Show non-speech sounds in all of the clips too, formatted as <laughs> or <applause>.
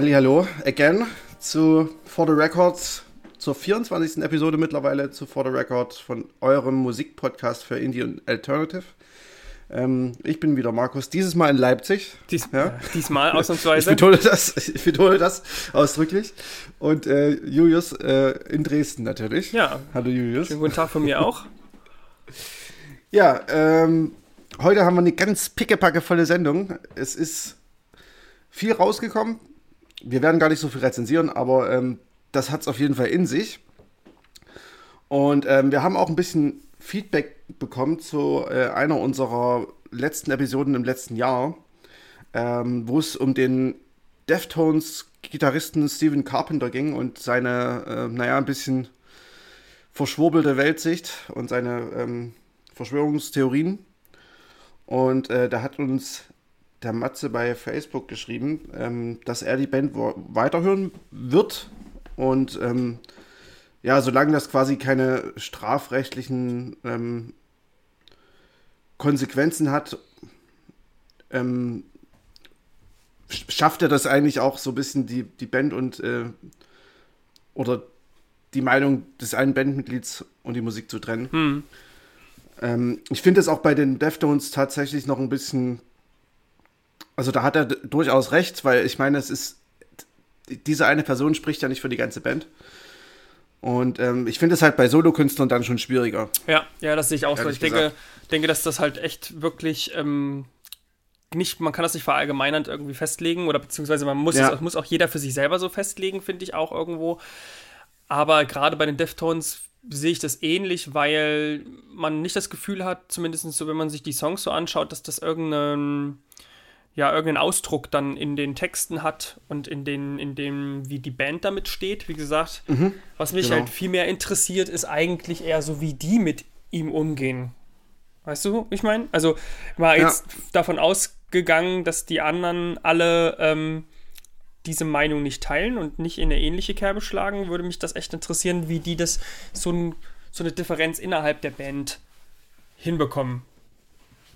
Hallo, again zu For the Records, zur 24. Episode mittlerweile zu For the Record von eurem Musikpodcast für Indie und Alternative. Ähm, ich bin wieder Markus, dieses Mal in Leipzig. Dies, ja. Diesmal <laughs> ausnahmsweise. Ich betone das, ich betone das ausdrücklich. Und äh, Julius äh, in Dresden natürlich. Ja. Hallo Julius. Schönen guten Tag von mir auch. <laughs> ja, ähm, heute haben wir eine ganz pickepackevolle Sendung. Es ist viel rausgekommen. Wir werden gar nicht so viel rezensieren, aber ähm, das hat es auf jeden Fall in sich. Und ähm, wir haben auch ein bisschen Feedback bekommen zu äh, einer unserer letzten Episoden im letzten Jahr, ähm, wo es um den Deftones-Gitarristen Steven Carpenter ging und seine, äh, naja, ein bisschen verschwurbelte Weltsicht und seine ähm, Verschwörungstheorien. Und äh, da hat uns der Matze bei Facebook geschrieben, ähm, dass er die Band weiterhören wird. Und ähm, ja, solange das quasi keine strafrechtlichen ähm, Konsequenzen hat, ähm, schafft er das eigentlich auch so ein bisschen die, die Band und äh, oder die Meinung des einen Bandmitglieds und die Musik zu trennen. Hm. Ähm, ich finde es auch bei den Deftones tatsächlich noch ein bisschen also da hat er durchaus recht, weil ich meine, es ist, diese eine Person spricht ja nicht für die ganze Band. Und ähm, ich finde es halt bei Solokünstlern dann schon schwieriger. Ja, ja, das sehe ich auch so. Ich denke, denke, dass das halt echt wirklich ähm, nicht, man kann das nicht verallgemeinernd irgendwie festlegen oder beziehungsweise man muss, ja. es, muss auch jeder für sich selber so festlegen, finde ich auch irgendwo. Aber gerade bei den Deftones sehe ich das ähnlich, weil man nicht das Gefühl hat, zumindest so, wenn man sich die Songs so anschaut, dass das irgendein ja irgendeinen Ausdruck dann in den Texten hat und in den, in dem, wie die Band damit steht. Wie gesagt, mhm, was mich genau. halt viel mehr interessiert, ist eigentlich eher so, wie die mit ihm umgehen. Weißt du, ich meine? Also war ja. jetzt davon ausgegangen, dass die anderen alle ähm, diese Meinung nicht teilen und nicht in eine ähnliche Kerbe schlagen, würde mich das echt interessieren, wie die das so, ein, so eine Differenz innerhalb der Band hinbekommen.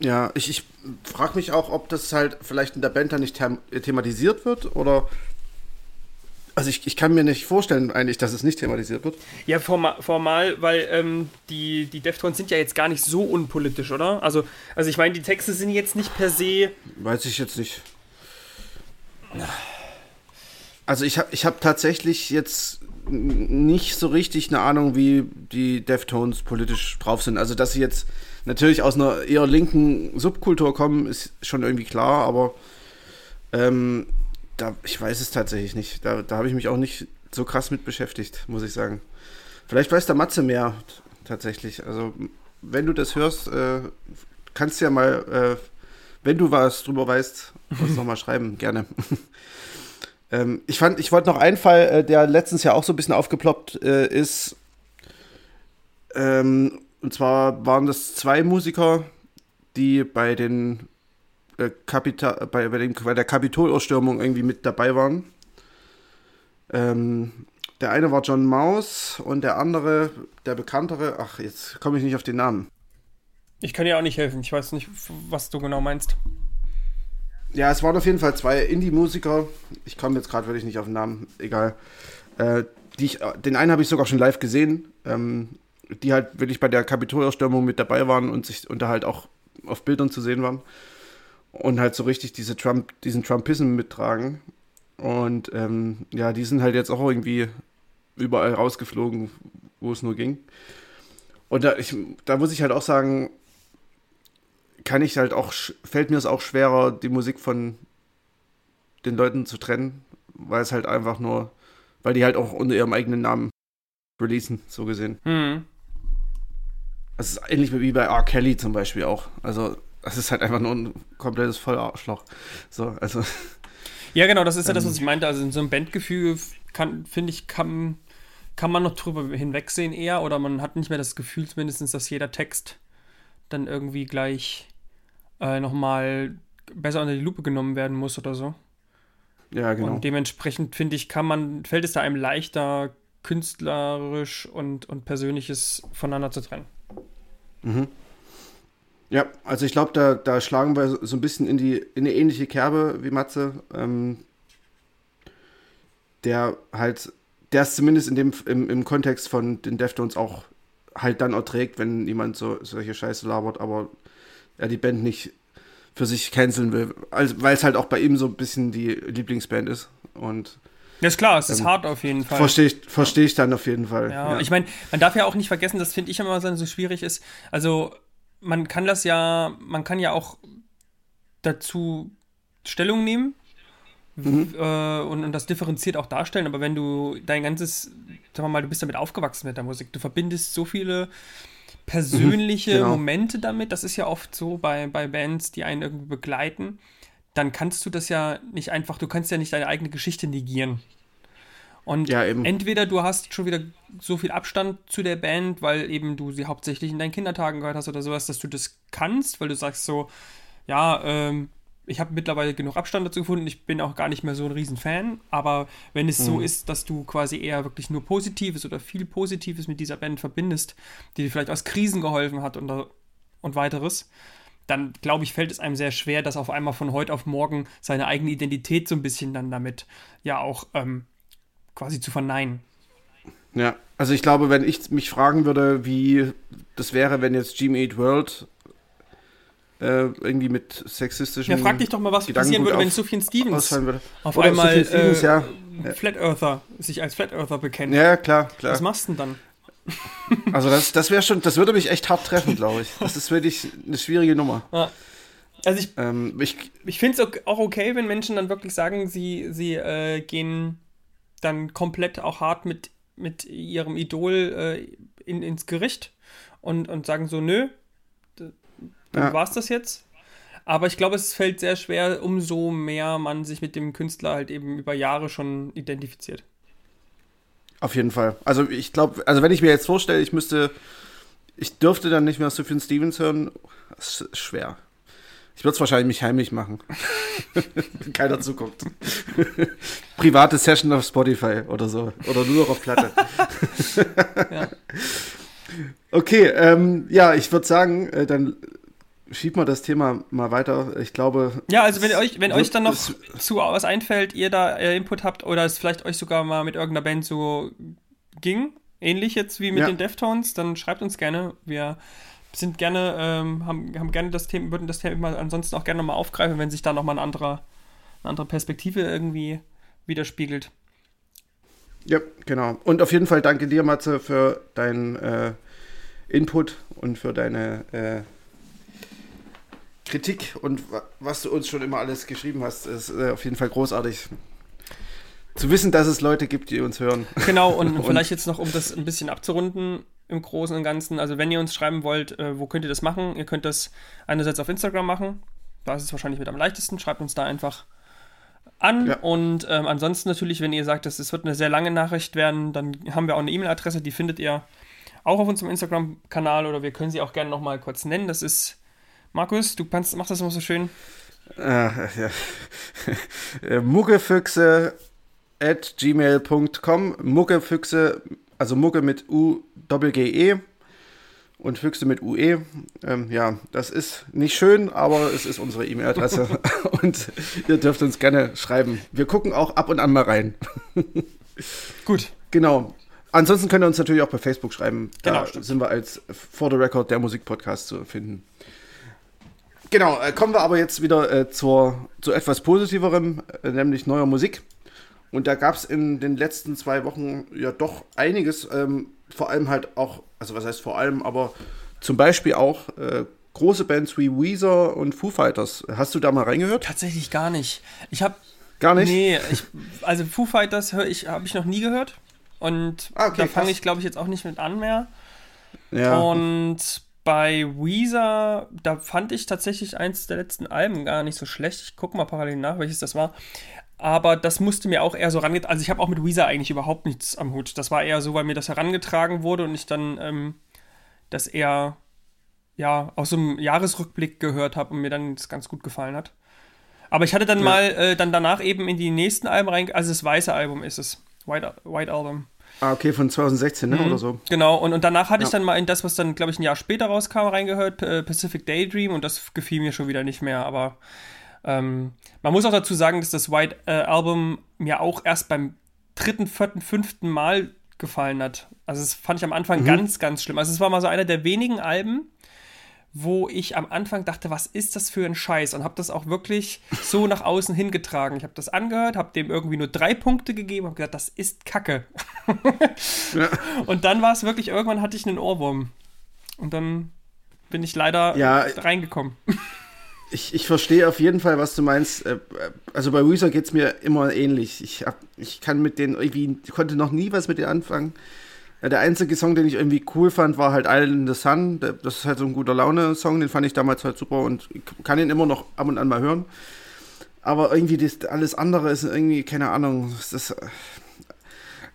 Ja, ich, ich frage mich auch, ob das halt vielleicht in der Band dann nicht thematisiert wird oder. Also ich, ich kann mir nicht vorstellen eigentlich, dass es nicht thematisiert wird. Ja, formal, formal weil ähm, die, die Deftones sind ja jetzt gar nicht so unpolitisch, oder? Also, also ich meine, die Texte sind jetzt nicht per se. Weiß ich jetzt nicht. Also ich habe ich hab tatsächlich jetzt nicht so richtig eine Ahnung, wie die Deftones politisch drauf sind. Also dass sie jetzt natürlich aus einer eher linken Subkultur kommen, ist schon irgendwie klar, aber ähm, da, ich weiß es tatsächlich nicht. Da, da habe ich mich auch nicht so krass mit beschäftigt, muss ich sagen. Vielleicht weiß der Matze mehr tatsächlich. Also, wenn du das hörst, äh, kannst du ja mal, äh, wenn du was drüber weißt, uns <laughs> nochmal schreiben, gerne. <laughs> ähm, ich fand, ich wollte noch einen Fall, äh, der letztens ja auch so ein bisschen aufgeploppt äh, ist. Ähm, und zwar waren das zwei Musiker, die bei den äh, Kapita bei, bei, den, bei der Kapitolstürmung irgendwie mit dabei waren. Ähm, der eine war John Maus und der andere, der bekanntere, ach, jetzt komme ich nicht auf den Namen. Ich kann dir auch nicht helfen. Ich weiß nicht, was du genau meinst. Ja, es waren auf jeden Fall zwei Indie-Musiker. Ich komme jetzt gerade wirklich nicht auf den Namen, egal. Äh, ich, den einen habe ich sogar schon live gesehen. Ähm, die halt wirklich bei der Kapitolausstürmung mit dabei waren und sich und da halt auch auf Bildern zu sehen waren und halt so richtig diese Trump, diesen Trumpism mittragen. Und ähm, ja, die sind halt jetzt auch irgendwie überall rausgeflogen, wo es nur ging. Und da, ich, da muss ich halt auch sagen, kann ich halt auch, fällt mir es auch schwerer, die Musik von den Leuten zu trennen, weil es halt einfach nur, weil die halt auch unter ihrem eigenen Namen releasen, so gesehen. Mhm. Das ist ähnlich wie bei R. Kelly zum Beispiel auch. Also, das ist halt einfach nur ein komplettes Vollarschloch. So, also. Ja, genau, das ist ja das, was ähm. ich meinte. Also, in so einem Bandgefühl kann, finde ich, kann, kann man noch drüber hinwegsehen eher oder man hat nicht mehr das Gefühl, zumindest, dass jeder Text dann irgendwie gleich äh, nochmal besser unter die Lupe genommen werden muss oder so. Ja, genau. Und dementsprechend, finde ich, kann man, fällt es da einem leichter, künstlerisch und, und Persönliches voneinander zu trennen. Mhm. Ja, also ich glaube, da, da schlagen wir so ein bisschen in die in eine ähnliche Kerbe wie Matze. Ähm, der halt, der es zumindest in dem, im, im Kontext von den Deftones auch halt dann erträgt, wenn jemand so solche Scheiße labert, aber er die Band nicht für sich canceln will, also, weil es halt auch bei ihm so ein bisschen die Lieblingsband ist und ja, ist klar, es ist ähm, hart auf jeden Fall. Verstehe ich, versteh ich dann auf jeden Fall. Ja, ja. ich meine, man darf ja auch nicht vergessen, das finde ich immer so schwierig ist. Also, man kann das ja, man kann ja auch dazu Stellung nehmen mhm. äh, und, und, das differenziert auch darstellen, aber wenn du dein ganzes, sagen wir mal, du bist damit aufgewachsen mit der Musik, du verbindest so viele persönliche mhm, genau. Momente damit, das ist ja oft so bei, bei Bands, die einen irgendwie begleiten, dann kannst du das ja nicht einfach, du kannst ja nicht deine eigene Geschichte negieren. Und ja, entweder du hast schon wieder so viel Abstand zu der Band, weil eben du sie hauptsächlich in deinen Kindertagen gehört hast oder sowas, dass du das kannst, weil du sagst so, ja, ähm, ich habe mittlerweile genug Abstand dazu gefunden. Ich bin auch gar nicht mehr so ein Riesenfan. Aber wenn es mhm. so ist, dass du quasi eher wirklich nur Positives oder viel Positives mit dieser Band verbindest, die dir vielleicht aus Krisen geholfen hat und, und weiteres, dann glaube ich, fällt es einem sehr schwer, das auf einmal von heute auf morgen seine eigene Identität so ein bisschen dann damit ja auch ähm, quasi zu verneinen. Ja, also ich glaube, wenn ich mich fragen würde, wie das wäre, wenn jetzt Gmail Eat World äh, irgendwie mit sexistischen. Ja, frag dich doch mal, was passieren würde, wenn Sufjan Stevens auf Oder einmal Stevens, äh, ja. Flat Earther, sich als Flat Earther bekennt. Ja, klar, klar. Was machst du denn dann? <laughs> Also das, das wäre schon, das würde mich echt hart treffen, glaube ich. Das ist wirklich eine schwierige Nummer. Ja. Also ich, ähm, ich, ich finde es auch okay, wenn Menschen dann wirklich sagen, sie, sie äh, gehen dann komplett auch hart mit, mit ihrem Idol äh, in, ins Gericht und, und sagen so, nö, dann ja. war es das jetzt. Aber ich glaube, es fällt sehr schwer, umso mehr man sich mit dem Künstler halt eben über Jahre schon identifiziert. Auf jeden Fall. Also ich glaube, also wenn ich mir jetzt vorstelle, ich müsste, ich dürfte dann nicht mehr Sufjan Stevens hören, ist schwer. Ich würde es wahrscheinlich mich heimlich machen. wenn <laughs> keiner zuguckt. <laughs> Private Session auf Spotify oder so. Oder nur noch auf Platte. ja. Okay, ähm, ja, ich würde sagen, äh, dann schieb mal das Thema mal weiter. Ich glaube. Ja, also wenn euch, wenn euch dann noch zu was einfällt, ihr da äh, Input habt oder es vielleicht euch sogar mal mit irgendeiner Band so ging, ähnlich jetzt wie mit ja. den Deftones, dann schreibt uns gerne. Wir sind gerne, ähm, haben, haben gerne das Thema, würden das Thema ansonsten auch gerne nochmal aufgreifen, wenn sich da nochmal ein anderer, eine andere Perspektive irgendwie widerspiegelt. Ja, genau. Und auf jeden Fall danke dir, Matze, für deinen äh, Input und für deine äh, Kritik und was du uns schon immer alles geschrieben hast, ist äh, auf jeden Fall großartig. Zu wissen, dass es Leute gibt, die uns hören. Genau, und, und, <laughs> vielleicht jetzt noch, um das ein bisschen abzurunden im Großen und Ganzen. Also, wenn ihr uns schreiben wollt, äh, wo könnt ihr das machen? Ihr könnt das einerseits auf Instagram machen. Da ist es wahrscheinlich mit am leichtesten. Schreibt uns da einfach an. Ja. Und ähm, ansonsten natürlich, wenn ihr sagt, es wird eine sehr lange Nachricht werden, dann haben wir auch eine E-Mail-Adresse, die findet ihr auch auf unserem Instagram-Kanal oder wir können sie auch gerne nochmal kurz nennen. Das ist Markus, du kannst, machst das immer so schön. Äh, ja. <laughs> Muggefüchse at gmail.com. Muggefüchse, also Mugge mit U Doppel G E und Füchse mit UE. Ähm, ja, das ist nicht schön, aber es ist unsere E-Mail-Adresse <laughs> und ihr dürft uns gerne schreiben. Wir gucken auch ab und an mal rein. <laughs> Gut. Genau. Ansonsten könnt ihr uns natürlich auch bei Facebook schreiben. Da genau, sind wir als For the Record der Musikpodcast zu finden. Genau, äh, kommen wir aber jetzt wieder äh, zur, zu etwas Positiverem, äh, nämlich neuer Musik. Und da gab es in den letzten zwei Wochen ja doch einiges, ähm, vor allem halt auch, also was heißt vor allem, aber zum Beispiel auch äh, große Bands wie Weezer und Foo Fighters. Hast du da mal reingehört? Tatsächlich gar nicht. Ich habe Gar nicht? Nee, ich, also Foo Fighters ich, habe ich noch nie gehört. Und ah, okay, da fange ich, glaube ich, jetzt auch nicht mit an mehr. Ja. Und bei Weezer, da fand ich tatsächlich eins der letzten Alben gar nicht so schlecht. Ich gucke mal parallel nach, welches das war. Aber das musste mir auch eher so herangetragen. Also ich habe auch mit Weezer eigentlich überhaupt nichts am Hut. Das war eher so, weil mir das herangetragen wurde und ich dann ähm, das eher ja, aus so einem Jahresrückblick gehört habe und mir dann das ganz gut gefallen hat. Aber ich hatte dann ja. mal äh, dann danach eben in die nächsten Alben rein, also das weiße Album ist es. White, White Album. Ah, okay, von 2016, ne? Mhm. Oder so. Genau, und, und danach hatte ja. ich dann mal in das, was dann, glaube ich, ein Jahr später rauskam, reingehört, Pacific Daydream, und das gefiel mir schon wieder nicht mehr, aber ähm, man muss auch dazu sagen, dass das White äh, Album mir auch erst beim dritten, vierten, fünften Mal gefallen hat. Also das fand ich am Anfang mhm. ganz, ganz schlimm. Also es war mal so einer der wenigen Alben, wo ich am Anfang dachte, was ist das für ein Scheiß? Und habe das auch wirklich so nach außen hingetragen. Ich habe das angehört, habe dem irgendwie nur drei Punkte gegeben, habe gesagt, das ist Kacke. <laughs> ja. Und dann war es wirklich, irgendwann hatte ich einen Ohrwurm. Und dann bin ich leider ja, reingekommen. Ich, ich verstehe auf jeden Fall, was du meinst. Äh, also bei Weezer geht es mir immer ähnlich. Ich, hab, ich kann mit denen irgendwie, konnte noch nie was mit denen anfangen. Der einzige Song, den ich irgendwie cool fand, war halt Island in the Sun. Das ist halt so ein guter Laune-Song, den fand ich damals halt super und kann ihn immer noch ab und an mal hören. Aber irgendwie das, alles andere ist irgendwie, keine Ahnung, das,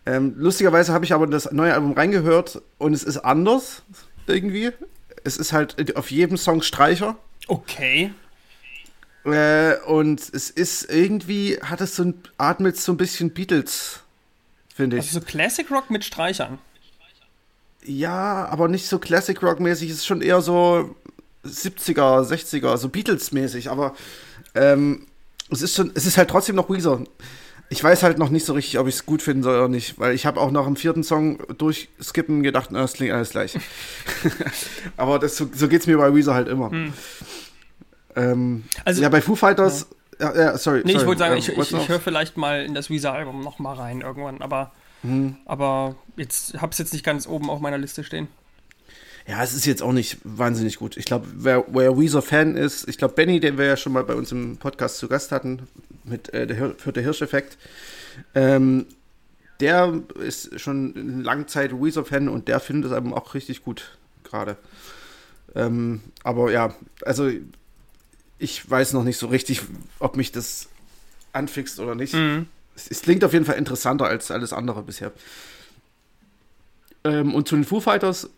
ähm, lustigerweise habe ich aber das neue Album reingehört und es ist anders irgendwie. Es ist halt auf jedem Song Streicher. Okay. Äh, und es ist irgendwie, hat es so ein, atmet so ein bisschen Beatles, finde ich. Also so Classic Rock mit Streichern. Ja, aber nicht so Classic Rock mäßig, es ist schon eher so 70er, 60er, so Beatles mäßig, aber ähm, es ist schon, es ist halt trotzdem noch Weezer. Ich weiß halt noch nicht so richtig, ob ich es gut finden soll oder nicht, weil ich habe auch nach dem vierten Song durchskippen gedacht, na, das klingt alles gleich. <laughs> Aber das, so, so geht es mir bei Weezer halt immer. Hm. Ähm, also, ja, bei Foo Fighters, ja, ja, ja sorry. Nee, sorry, ich wollte sagen, ähm, ich, ich, ich höre vielleicht mal in das Weezer-Album nochmal rein irgendwann, aber, hm. aber jetzt habe es jetzt nicht ganz oben auf meiner Liste stehen. Ja, es ist jetzt auch nicht wahnsinnig gut. Ich glaube, wer, wer Weezer-Fan ist, ich glaube, Benny, den wir ja schon mal bei uns im Podcast zu Gast hatten, mit äh, der vierte Hirscheffekt, ähm, der ist schon eine lange Zeit Weezer-Fan und der findet es eben auch richtig gut gerade. Ähm, aber ja, also ich weiß noch nicht so richtig, ob mich das anfixt oder nicht. Mhm. Es, es, klingt auf jeden Fall interessanter als alles andere bisher. Ähm, und zu den Foo Fighters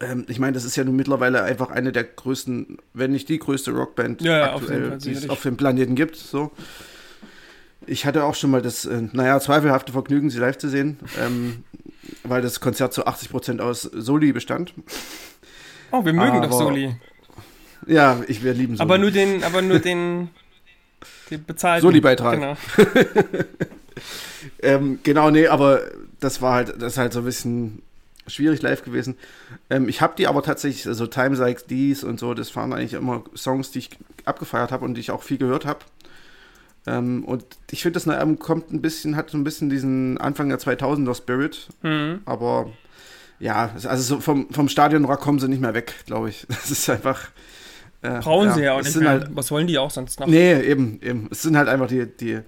ähm, ich meine, das ist ja nun mittlerweile einfach eine der größten, wenn nicht die größte Rockband ja, aktuell, die es auf dem Planeten gibt. So. Ich hatte auch schon mal das, äh, naja, zweifelhafte Vergnügen, sie live zu sehen, ähm, weil das Konzert zu 80 Prozent aus Soli bestand. Oh, wir mögen aber, doch Soli. Ja, ich, wir lieben Soli. Aber nur den, aber nur den, den bezahlten. Soli-Beitrag. Genau. <laughs> ähm, genau, nee, aber das war halt, das ist halt so ein bisschen schwierig live gewesen. Ähm, ich habe die aber tatsächlich, also Time Like These und so, das waren eigentlich immer Songs, die ich abgefeiert habe und die ich auch viel gehört habe. Ähm, und ich finde, das Album kommt ein bisschen, hat so ein bisschen diesen Anfang der 2000er Spirit, mhm. aber ja, also so vom, vom Stadionrock kommen sie nicht mehr weg, glaube ich. <laughs> Das ist einfach. Äh, Brauchen ja, sie ja auch nicht. Halt, Was wollen die auch sonst noch? Nee, eben, eben. Es sind halt einfach die, die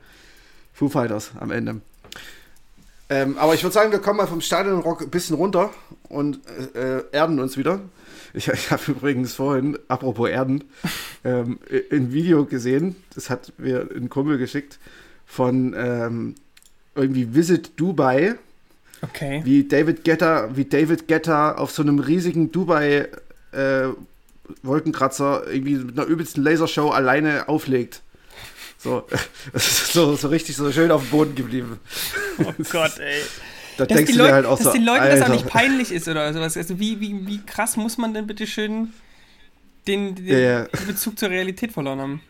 Foo Fighters am Ende. Ähm, aber ich würde sagen, wir kommen mal vom Stadionrock ein bisschen runter und äh, erden uns wieder. Ich, <laughs> ich habe übrigens vorhin, apropos Erden, ähm, ein Video gesehen, das hat mir ein Kumpel geschickt, von ähm, irgendwie Visit Dubai. Okay. Wie David Getter, wie David Getter auf so einem riesigen Dubai äh, Wolkenkratzer irgendwie mit einer übelsten Lasershow alleine auflegt. So, <laughs> so, so richtig so schön auf dem Boden geblieben. Oh <laughs> Gott, ey. Da dass denkst du dir halt auch dass so, den Leuten Alter. das auch nicht peinlich ist oder sowas. Also wie, wie, wie krass muss man denn bitte schön den, den, ja, ja. Bezug zur Realität verloren haben?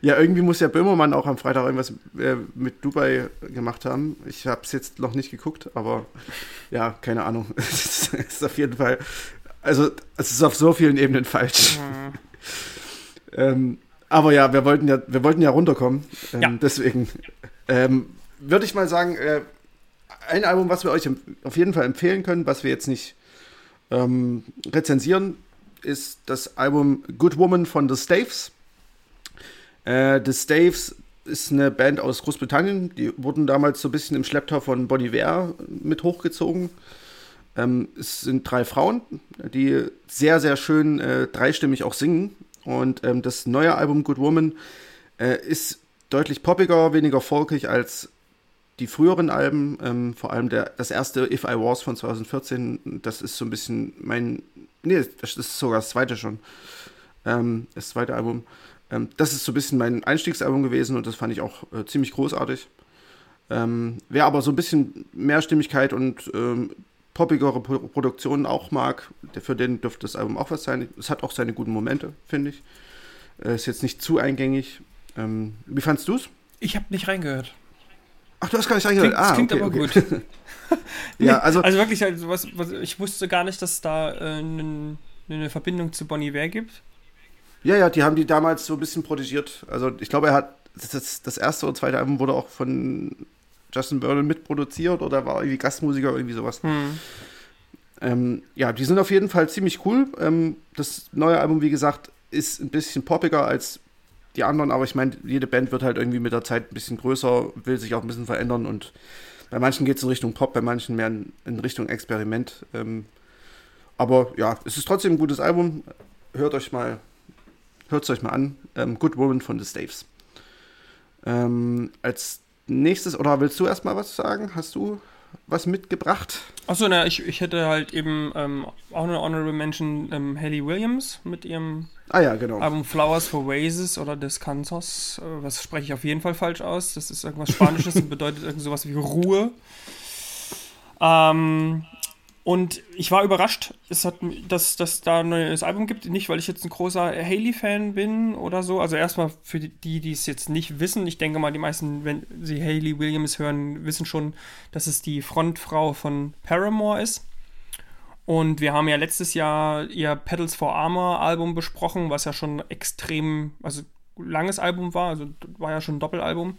Ja, irgendwie muss ja Böhmermann auch am Freitag irgendwas äh, mit Dubai gemacht haben. Ich habe es jetzt noch nicht geguckt, aber ja, keine Ahnung. <laughs> es ist auf jeden Fall, also es ist auf so vielen Ebenen falsch. Mhm. <laughs> ähm, aber ja, wir wollten ja, wir wollten ja runterkommen. Ähm, ja. Deswegen ähm, würde ich mal sagen, äh, ein Album, was wir euch auf jeden Fall empfehlen können, was wir jetzt nicht ähm, rezensieren, ist das Album Good Woman von The Staves. Äh, The Staves ist eine Band aus Großbritannien. Die wurden damals so ein bisschen im Schlepptau von Bon Iver mit hochgezogen. Ähm, es sind drei Frauen, die sehr, sehr schön äh, dreistimmig auch singen. Und ähm, das neue Album Good Woman äh, ist deutlich poppiger, weniger folkig als die früheren Alben. Ähm, vor allem der, das erste If I Was von 2014. Das ist so ein bisschen mein. Nee, das ist sogar das zweite schon. Ähm, das zweite Album. Ähm, das ist so ein bisschen mein Einstiegsalbum gewesen und das fand ich auch äh, ziemlich großartig. Ähm, wer aber so ein bisschen mehr Stimmigkeit und ähm, poppigere Produktionen auch mag, für den dürfte das Album auch was sein. Es hat auch seine guten Momente, finde ich. Äh, ist jetzt nicht zu eingängig. Ähm, wie fandst du es? Ich habe nicht reingehört. Ach, du hast gar nicht reingehört. Klingt, ah, klingt okay, aber okay. gut. <laughs> <laughs> ja, also, also wirklich, also was, was, ich wusste gar nicht, dass es da äh, eine Verbindung zu Bonnie Ware gibt. Ja, ja, die haben die damals so ein bisschen protegiert. Also ich glaube, er hat das, das erste oder zweite Album wurde auch von Justin Vernon mitproduziert oder war irgendwie Gastmusiker, irgendwie sowas. Hm. Ähm, ja, die sind auf jeden Fall ziemlich cool. Ähm, das neue Album, wie gesagt, ist ein bisschen poppiger als die anderen, aber ich meine, jede Band wird halt irgendwie mit der Zeit ein bisschen größer, will sich auch ein bisschen verändern und bei manchen geht es in Richtung Pop, bei manchen mehr in, in Richtung Experiment. Ähm, aber ja, es ist trotzdem ein gutes Album. Hört euch mal, hört es euch mal an. Ähm, Good Woman von The Staves. Ähm, als nächstes, oder willst du erstmal was sagen? Hast du was mitgebracht? Achso, na, ich, ich hätte halt eben ähm, auch eine Honorable Mention ähm, Haley Williams mit ihrem ah, ja, genau. Album Flowers for Oasis oder Descansos. Äh, was spreche ich auf jeden Fall falsch aus? Das ist irgendwas Spanisches und bedeutet irgend sowas wie Ruhe. Ähm, und ich war überrascht, es hat, dass, dass da ein neues Album gibt. Nicht, weil ich jetzt ein großer Haley-Fan bin oder so. Also erstmal für die, die es jetzt nicht wissen. Ich denke mal, die meisten, wenn sie Haley Williams hören, wissen schon, dass es die Frontfrau von Paramore ist. Und wir haben ja letztes Jahr ihr Pedals for Armor Album besprochen, was ja schon extrem, also langes Album war. Also war ja schon ein Doppelalbum.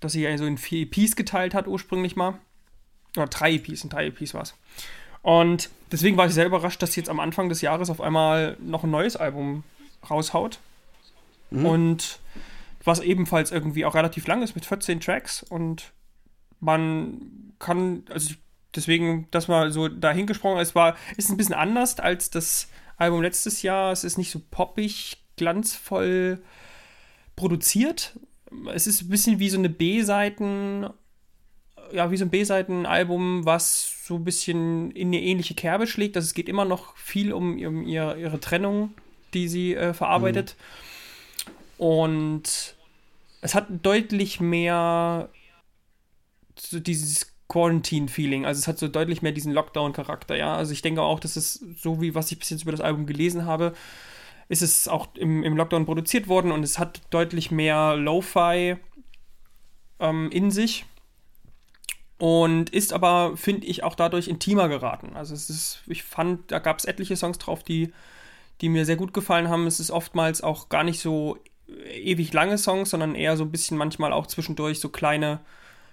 Das sie ja so in vier EPs geteilt hat ursprünglich mal. Oder drei EPs, in drei EPs war es. Und deswegen war ich sehr überrascht, dass sie jetzt am Anfang des Jahres auf einmal noch ein neues Album raushaut. Mhm. Und was ebenfalls irgendwie auch relativ lang ist mit 14 Tracks. Und man kann, also deswegen, dass mal so dahingesprungen ist, war, ist ein bisschen anders als das Album letztes Jahr. Es ist nicht so poppig, glanzvoll produziert. Es ist ein bisschen wie so eine B-Seiten ja, wie so ein B-Seiten-Album, was so ein bisschen in eine ähnliche Kerbe schlägt. Also es geht immer noch viel um, um ihre, ihre Trennung, die sie äh, verarbeitet. Mhm. Und es hat deutlich mehr so dieses Quarantine-Feeling. Also es hat so deutlich mehr diesen Lockdown-Charakter, ja. Also ich denke auch, dass es so wie was ich bis jetzt über das Album gelesen habe, ist es auch im, im Lockdown produziert worden und es hat deutlich mehr Lo-Fi ähm, in sich und ist aber, finde ich, auch dadurch intimer geraten. Also es ist, ich fand, da gab es etliche Songs drauf, die, die mir sehr gut gefallen haben. Es ist oftmals auch gar nicht so ewig lange Songs, sondern eher so ein bisschen manchmal auch zwischendurch so kleine,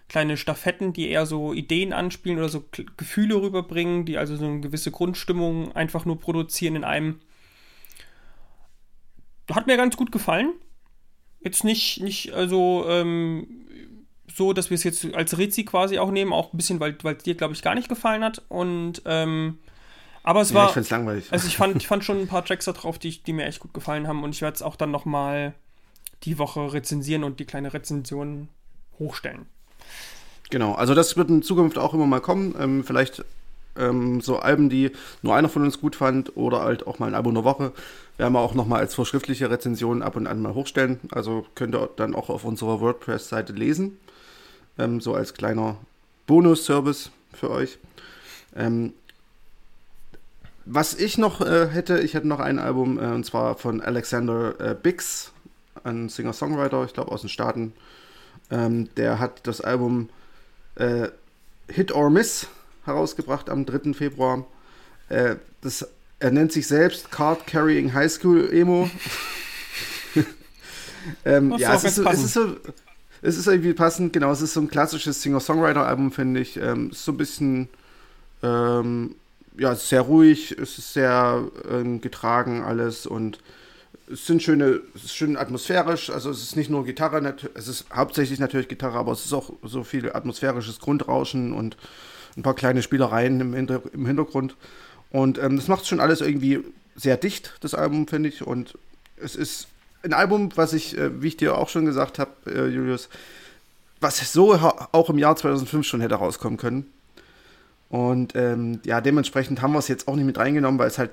kleine Staffetten, die eher so Ideen anspielen oder so Gefühle rüberbringen, die also so eine gewisse Grundstimmung einfach nur produzieren in einem. Hat mir ganz gut gefallen. Jetzt nicht, nicht also ähm, so, dass wir es jetzt als Rizzi quasi auch nehmen, auch ein bisschen, weil es dir, glaube ich, gar nicht gefallen hat. Und ähm, aber es ja, war. Ich finde es langweilig. Also ich fand, <laughs> ich fand schon ein paar Tracks da drauf, die, die mir echt gut gefallen haben. Und ich werde es auch dann nochmal die Woche rezensieren und die kleine Rezension hochstellen. Genau, also das wird in Zukunft auch immer mal kommen. Ähm, vielleicht ähm, so Alben, die nur einer von uns gut fand oder halt auch mal ein Album der Woche. Werden wir auch nochmal als vorschriftliche Rezension ab und an mal hochstellen. Also könnt ihr dann auch auf unserer WordPress-Seite lesen ähm, so als kleiner Bonus-Service für euch. Ähm, was ich noch äh, hätte, ich hätte noch ein Album, äh, und zwar von Alexander äh, Bix, ein Singer-Songwriter, ich glaube aus den Staaten. Ähm, der hat das Album äh, Hit or Miss herausgebracht am 3. Februar. Äh, das, er nennt sich selbst Card Carrying High School Emo. <laughs> ähm, ja, es ist, so, es ist, so, es ist irgendwie passend, genau, es ist so ein klassisches Singer-Songwriter-Album, finde ich. Ähm, ist so ein bisschen, ähm, ja, sehr ruhig, es ist sehr ähm, getragen alles und es sind schöne, es ist schön atmosphärisch, also es ist nicht nur Gitarre, es ist hauptsächlich natürlich Gitarre, aber es ist auch so viel atmosphärisches Grundrauschen und ein paar kleine Spielereien im, Hinter im Hintergrund. Und ähm, das macht schon alles irgendwie sehr dicht, das Album, finde ich. Und es ist ein Album, was ich, äh, wie ich dir auch schon gesagt habe, äh, Julius, was so auch im Jahr 2005 schon hätte rauskommen können. Und ähm, ja, dementsprechend haben wir es jetzt auch nicht mit reingenommen, weil es halt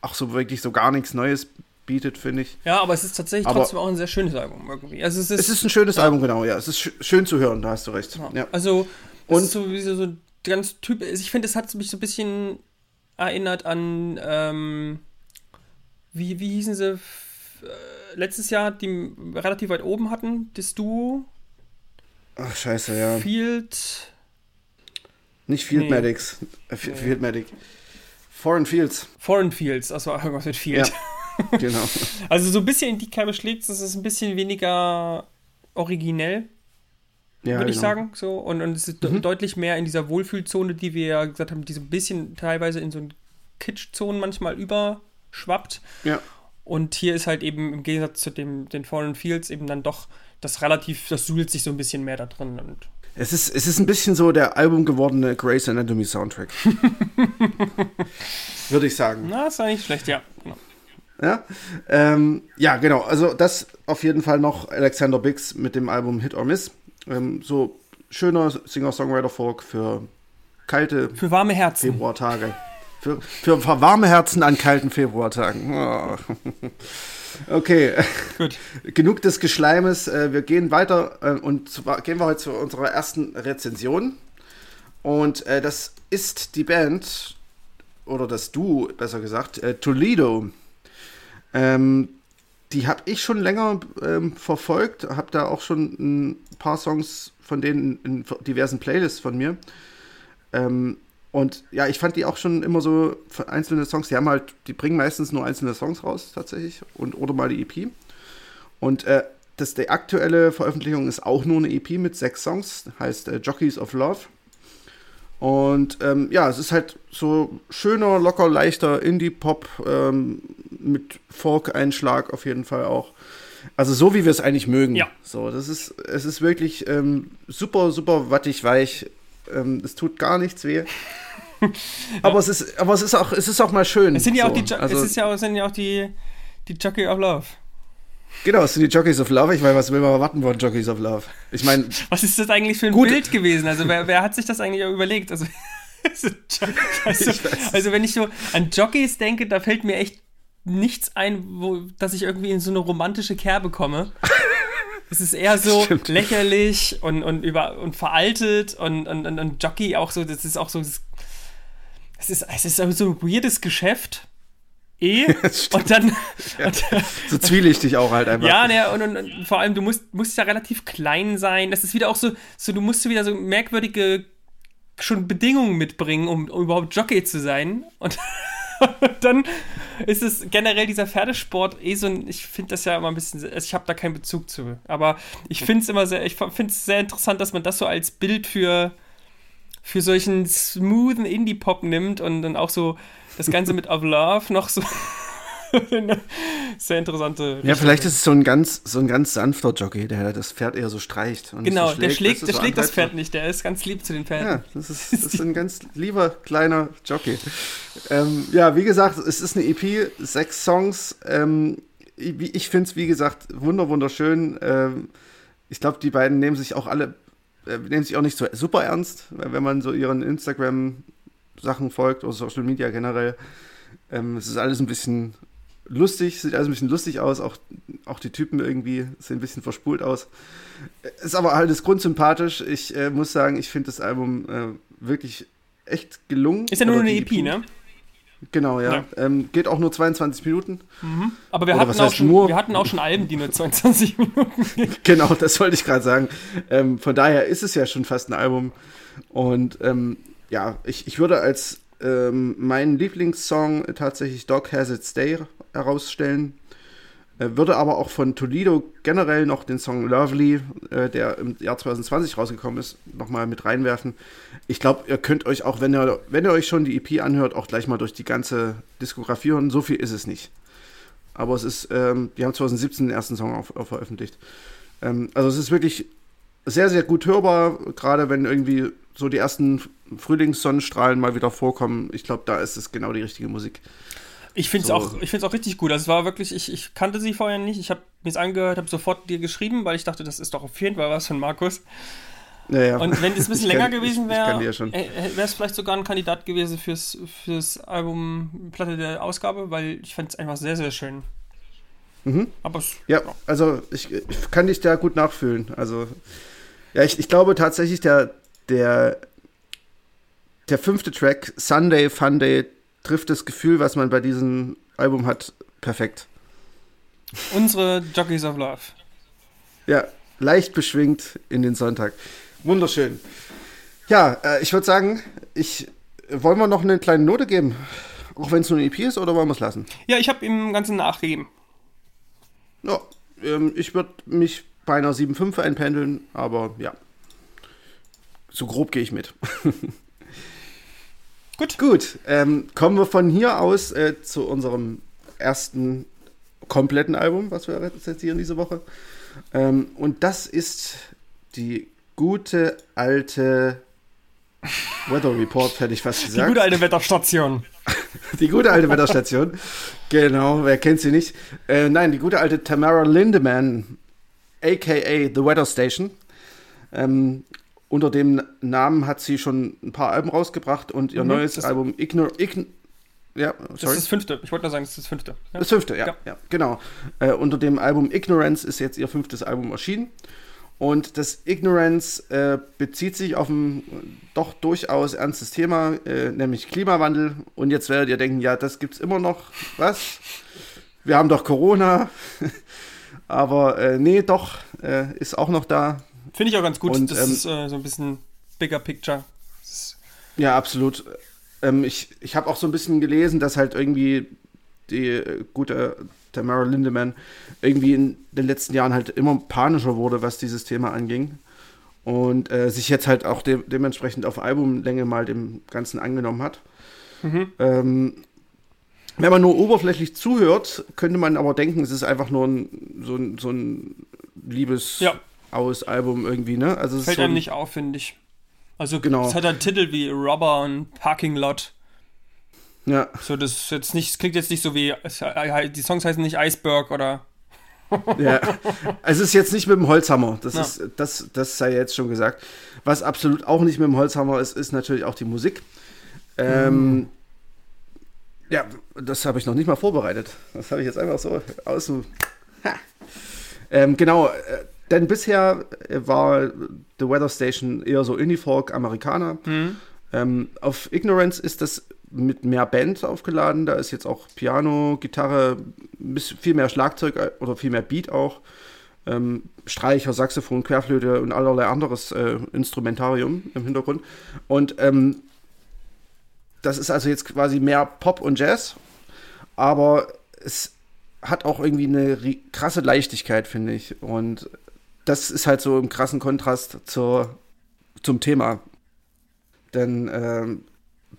auch so wirklich so gar nichts Neues bietet, finde ich. Ja, aber es ist tatsächlich aber trotzdem auch ein sehr schönes Album irgendwie. Also es, ist, es ist ein schönes ja. Album, genau, ja. Es ist sch schön zu hören, da hast du recht. Ja. Ja. Also, und so wie so, so ganz typ. Ich finde, es hat mich so ein bisschen erinnert an, ähm, wie, wie hießen sie? Äh, letztes Jahr, die relativ weit oben hatten, das Duo. Ach, scheiße, ja. Field. Nicht Field nee. Medics. Äh, nee. Field Medic. Foreign Fields. Foreign Fields, also irgendwas mit Field. Ja, <laughs> genau. also so ein bisschen in die Kerbe schlägt es, ist ein bisschen weniger originell, ja, würde ich genau. sagen. So. Und, und es ist mhm. deutlich mehr in dieser Wohlfühlzone, die wir ja gesagt haben, die so ein bisschen teilweise in so Kitsch-Zonen manchmal überschwappt. Ja. Und hier ist halt eben im Gegensatz zu dem, den Foreign Fields eben dann doch das relativ, das suhlt sich so ein bisschen mehr da drin. Und es ist, es ist ein bisschen so der Album gewordene Grace Anatomy Soundtrack. <laughs> Würde ich sagen. Na, ist eigentlich schlecht, ja. Genau. Ja, ähm, ja, genau. Also das auf jeden Fall noch Alexander Biggs mit dem Album Hit or Miss. Ähm, so schöner Singer-Songwriter-Folk für kalte für warme Herzen. Februartage. Für, für warme Herzen an kalten Februartagen. Oh. <laughs> Okay. Gut. Genug des Geschleimes. Äh, wir gehen weiter äh, und gehen wir heute zu unserer ersten Rezension. Und äh, das ist die Band, oder das Duo, besser gesagt, Toledo. Ähm, die habe ich schon länger ähm, verfolgt, habe da auch schon ein paar Songs von denen in diversen Playlists von mir. Ähm, und ja, ich fand die auch schon immer so einzelne Songs, die haben halt, die bringen meistens nur einzelne Songs raus tatsächlich und oder mal die EP. Und äh, das, die aktuelle Veröffentlichung ist auch nur eine EP mit sechs Songs, heißt äh, Jockeys of Love. Und ähm, ja, es ist halt so schöner, locker, leichter Indie-Pop ähm, mit Folk-Einschlag auf jeden Fall auch. Also so wie wir es eigentlich mögen. Ja. So, das ist, es ist wirklich ähm, super, super wattig weich. Ähm, es tut gar nichts weh. <laughs> aber, es ist, aber es ist auch, es ist auch mal schön. Es sind ja so. auch die, also, es ist ja auch, sind ja auch die, die Jockey of Love. Genau, es sind die Jockeys of Love. Ich meine, was will man erwarten von Jockeys of Love? Ich meine. <laughs> Was ist das eigentlich für ein gut. Bild gewesen? Also, wer, wer hat sich das eigentlich überlegt? Also, <laughs> also, also, wenn ich so an Jockeys denke, da fällt mir echt nichts ein, wo, dass ich irgendwie in so eine romantische Kerbe komme. Es ist eher so Stimmt. lächerlich und, und, über, und veraltet und, und, und, und Jockey auch so, das ist auch so, das es ist, es ist so ein weirdes Geschäft. Eh. <laughs> und dann. Ja. Und, so zwielichtig auch halt einfach. Ja, ne, und, und, und, vor allem, du musst, musst ja relativ klein sein. Das ist wieder auch so, so du musst wieder so merkwürdige schon Bedingungen mitbringen, um, um überhaupt Jockey zu sein. Und <laughs> dann ist es generell dieser Pferdesport eh so ein, ich finde das ja immer ein bisschen, also ich habe da keinen Bezug zu. Aber ich finde es immer sehr, ich finde es sehr interessant, dass man das so als Bild für für solchen smoothen Indie-Pop nimmt und dann auch so das Ganze mit Of Love noch so. <laughs> Sehr interessante. Ja, vielleicht ist es so ein ganz, so ein ganz sanfter Jockey, der das Pferd eher so streicht. genau, so schlägt, der schlägt, der so schlägt das Pferd nicht, der ist ganz lieb zu den Pferden. Ja, das ist, das ist ein ganz lieber kleiner Jockey. Ähm, ja, wie gesagt, es ist eine EP, sechs Songs. Ähm, ich finde es, wie gesagt, wunder, wunderschön. Ähm, ich glaube, die beiden nehmen sich auch alle nehmen sich auch nicht so super ernst, wenn man so ihren Instagram-Sachen folgt oder Social Media generell. Ähm, es ist alles ein bisschen lustig, sieht alles ein bisschen lustig aus, auch, auch die Typen irgendwie sehen ein bisschen verspult aus. Ist aber alles grundsympathisch. Ich äh, muss sagen, ich finde das Album äh, wirklich echt gelungen. Ist ja nur eine EP, EP, ne? Genau, ja. ja. Ähm, geht auch nur 22 Minuten. Mhm. Aber wir hatten, auch schon, nur? wir hatten auch schon Alben, die nur 22 <laughs> Minuten gehen. genau, das wollte ich gerade sagen. Ähm, von daher ist es ja schon fast ein Album. Und ähm, ja, ich, ich würde als ähm, meinen Lieblingssong tatsächlich Dog Has Its Day herausstellen. Äh, würde aber auch von Toledo generell noch den Song Lovely, äh, der im Jahr 2020 rausgekommen ist, nochmal mit reinwerfen. Ich glaube, ihr könnt euch auch, wenn ihr, wenn ihr euch schon die EP anhört, auch gleich mal durch die ganze Diskografie hören. So viel ist es nicht. Aber es ist, ähm, die haben 2017 den ersten Song auf, auf veröffentlicht. Ähm, also es ist wirklich sehr, sehr gut hörbar, gerade wenn irgendwie so die ersten Frühlingssonnenstrahlen mal wieder vorkommen. Ich glaube, da ist es genau die richtige Musik. Ich finde es so. auch, auch richtig gut. Also es war wirklich, ich, ich kannte sie vorher nicht. Ich habe mir es angehört, habe sofort dir geschrieben, weil ich dachte, das ist doch auf jeden Fall was von Markus. Ja, ja. Und wenn es ein bisschen länger gewesen wäre, wäre es vielleicht sogar ein Kandidat gewesen fürs, fürs Album Platte der Ausgabe, weil ich fand es einfach sehr, sehr schön. Mhm. Aber es, ja, ja, also ich, ich, kann dich da gut nachfühlen. Also, ja, ich, ich glaube tatsächlich, der, der, der fünfte Track, Sunday Fun Day, trifft das Gefühl, was man bei diesem Album hat, perfekt. Unsere Jockeys of Love. Ja, leicht beschwingt in den Sonntag. Wunderschön. Ja, äh, ich würde sagen, ich wollen wir noch eine kleine Note geben, auch wenn es nur eine EP ist, oder wollen wir es lassen? Ja, ich habe ihm Ganzen nachgegeben. Ja, ähm, ich würde mich bei einer 7,5 einpendeln, aber ja, so grob gehe ich mit. <laughs> Gut. Gut, ähm, kommen wir von hier aus äh, zu unserem ersten kompletten Album, was wir rezensieren diese Woche. Ähm, und das ist die gute alte Weather Report, hätte ich fast gesagt. Die gute alte Wetterstation. <laughs> die gute alte Wetterstation. Genau, wer kennt sie nicht? Äh, nein, die gute alte Tamara Lindemann, aka The Weather Station. Ähm, unter dem Namen hat sie schon ein paar Alben rausgebracht und ihr mhm, neues Album Ignore. Ign ja, sorry. Das ist das fünfte. Ich wollte nur sagen, das ist das fünfte. Ja. Das fünfte, ja, ja. ja genau. Äh, unter dem Album Ignorance ist jetzt ihr fünftes Album erschienen. Und das Ignorance äh, bezieht sich auf ein doch durchaus ernstes Thema, äh, nämlich Klimawandel. Und jetzt werdet ihr denken, ja, das gibt es immer noch. Was? Wir haben doch Corona. <laughs> Aber äh, nee, doch, äh, ist auch noch da. Finde ich auch ganz gut. Und, das ähm, ist äh, so ein bisschen bigger picture. Ja, absolut. Ähm, ich ich habe auch so ein bisschen gelesen, dass halt irgendwie die äh, gute Tamara Lindemann irgendwie in den letzten Jahren halt immer panischer wurde, was dieses Thema anging. Und äh, sich jetzt halt auch de dementsprechend auf Albumlänge mal dem Ganzen angenommen hat. Mhm. Ähm, wenn man nur oberflächlich zuhört, könnte man aber denken, es ist einfach nur ein, so, ein, so ein liebes ja. Aus Album irgendwie, ne? Also es fällt so einem nicht auf, finde ich. Also genau. es hat einen Titel wie Robber und Parking Lot. Ja. So, das jetzt nicht, klingt jetzt nicht so wie, die Songs heißen nicht Iceberg oder. ja, <laughs> es ist jetzt nicht mit dem Holzhammer, das, ja. ist, das, das sei jetzt schon gesagt. Was absolut auch nicht mit dem Holzhammer ist, ist natürlich auch die Musik. Ähm, mm. Ja, das habe ich noch nicht mal vorbereitet. Das habe ich jetzt einfach so aus dem. Ähm, genau, äh, denn bisher war The Weather Station eher so Indie-Folk, Amerikaner. Mhm. Ähm, auf Ignorance ist das mit mehr Band aufgeladen. Da ist jetzt auch Piano, Gitarre, viel mehr Schlagzeug äh, oder viel mehr Beat auch. Ähm, Streicher, Saxophon, Querflöte und allerlei anderes äh, Instrumentarium im Hintergrund. Und ähm, das ist also jetzt quasi mehr Pop und Jazz, aber es hat auch irgendwie eine krasse Leichtigkeit, finde ich. Und das ist halt so im krassen Kontrast zur, zum Thema. Denn ähm,